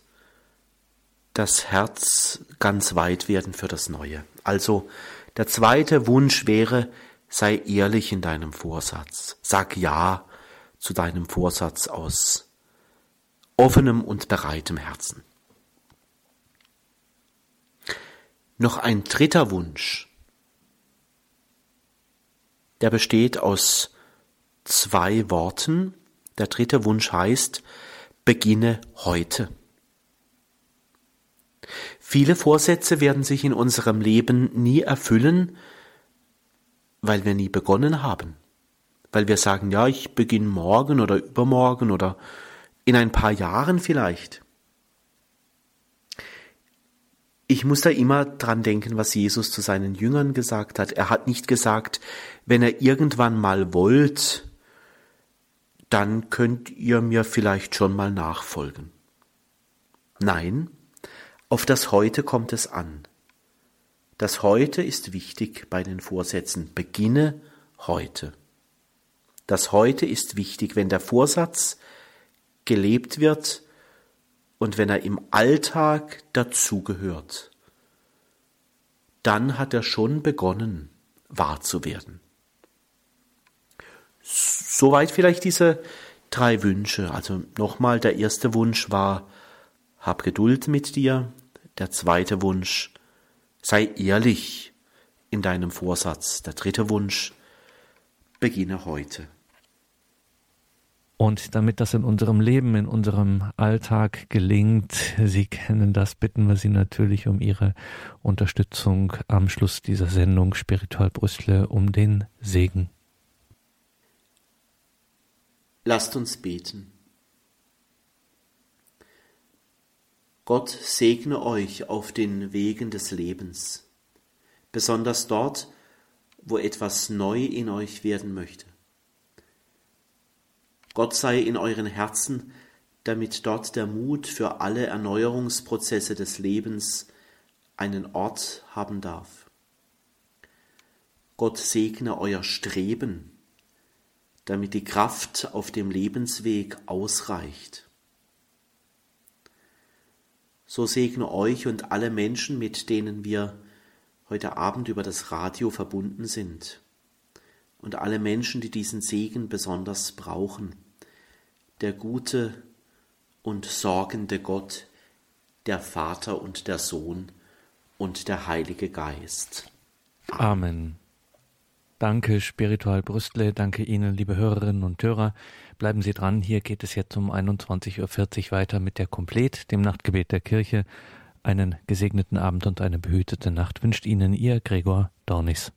das Herz ganz weit werden für das Neue. Also der zweite Wunsch wäre, sei ehrlich in deinem Vorsatz. Sag Ja zu deinem Vorsatz aus offenem und bereitem Herzen. Noch ein dritter Wunsch, der besteht aus zwei Worten. Der dritte Wunsch heißt, beginne heute. Viele Vorsätze werden sich in unserem Leben nie erfüllen, weil wir nie begonnen haben. Weil wir sagen, ja, ich beginne morgen oder übermorgen oder in ein paar Jahren vielleicht. Ich muss da immer dran denken, was Jesus zu seinen Jüngern gesagt hat. Er hat nicht gesagt, wenn er irgendwann mal wollt, dann könnt ihr mir vielleicht schon mal nachfolgen. Nein, auf das Heute kommt es an. Das Heute ist wichtig bei den Vorsätzen. Beginne heute. Das Heute ist wichtig, wenn der Vorsatz gelebt wird und wenn er im Alltag dazugehört. Dann hat er schon begonnen, wahr zu werden. Soweit vielleicht diese drei Wünsche. Also nochmal, der erste Wunsch war, hab Geduld mit dir. Der zweite Wunsch, Sei ehrlich in deinem Vorsatz. Der dritte Wunsch, beginne heute. Und damit das in unserem Leben, in unserem Alltag gelingt, Sie kennen das, bitten wir Sie natürlich um Ihre Unterstützung am Schluss dieser Sendung Spiritual Brüssel um den Segen. Lasst uns beten. Gott segne euch auf den Wegen des Lebens, besonders dort, wo etwas neu in euch werden möchte. Gott sei in euren Herzen, damit dort der Mut für alle Erneuerungsprozesse des Lebens einen Ort haben darf. Gott segne euer Streben, damit die Kraft auf dem Lebensweg ausreicht so segne euch und alle Menschen, mit denen wir heute Abend über das Radio verbunden sind. Und alle Menschen, die diesen Segen besonders brauchen. Der gute und sorgende Gott, der Vater und der Sohn und der Heilige Geist. Amen. Danke, Spiritual Brüstle. Danke Ihnen, liebe Hörerinnen und Hörer. Bleiben Sie dran. Hier geht es jetzt um 21.40 Uhr weiter mit der Komplet, dem Nachtgebet der Kirche. Einen gesegneten Abend und eine behütete Nacht wünscht Ihnen Ihr Gregor Dornis.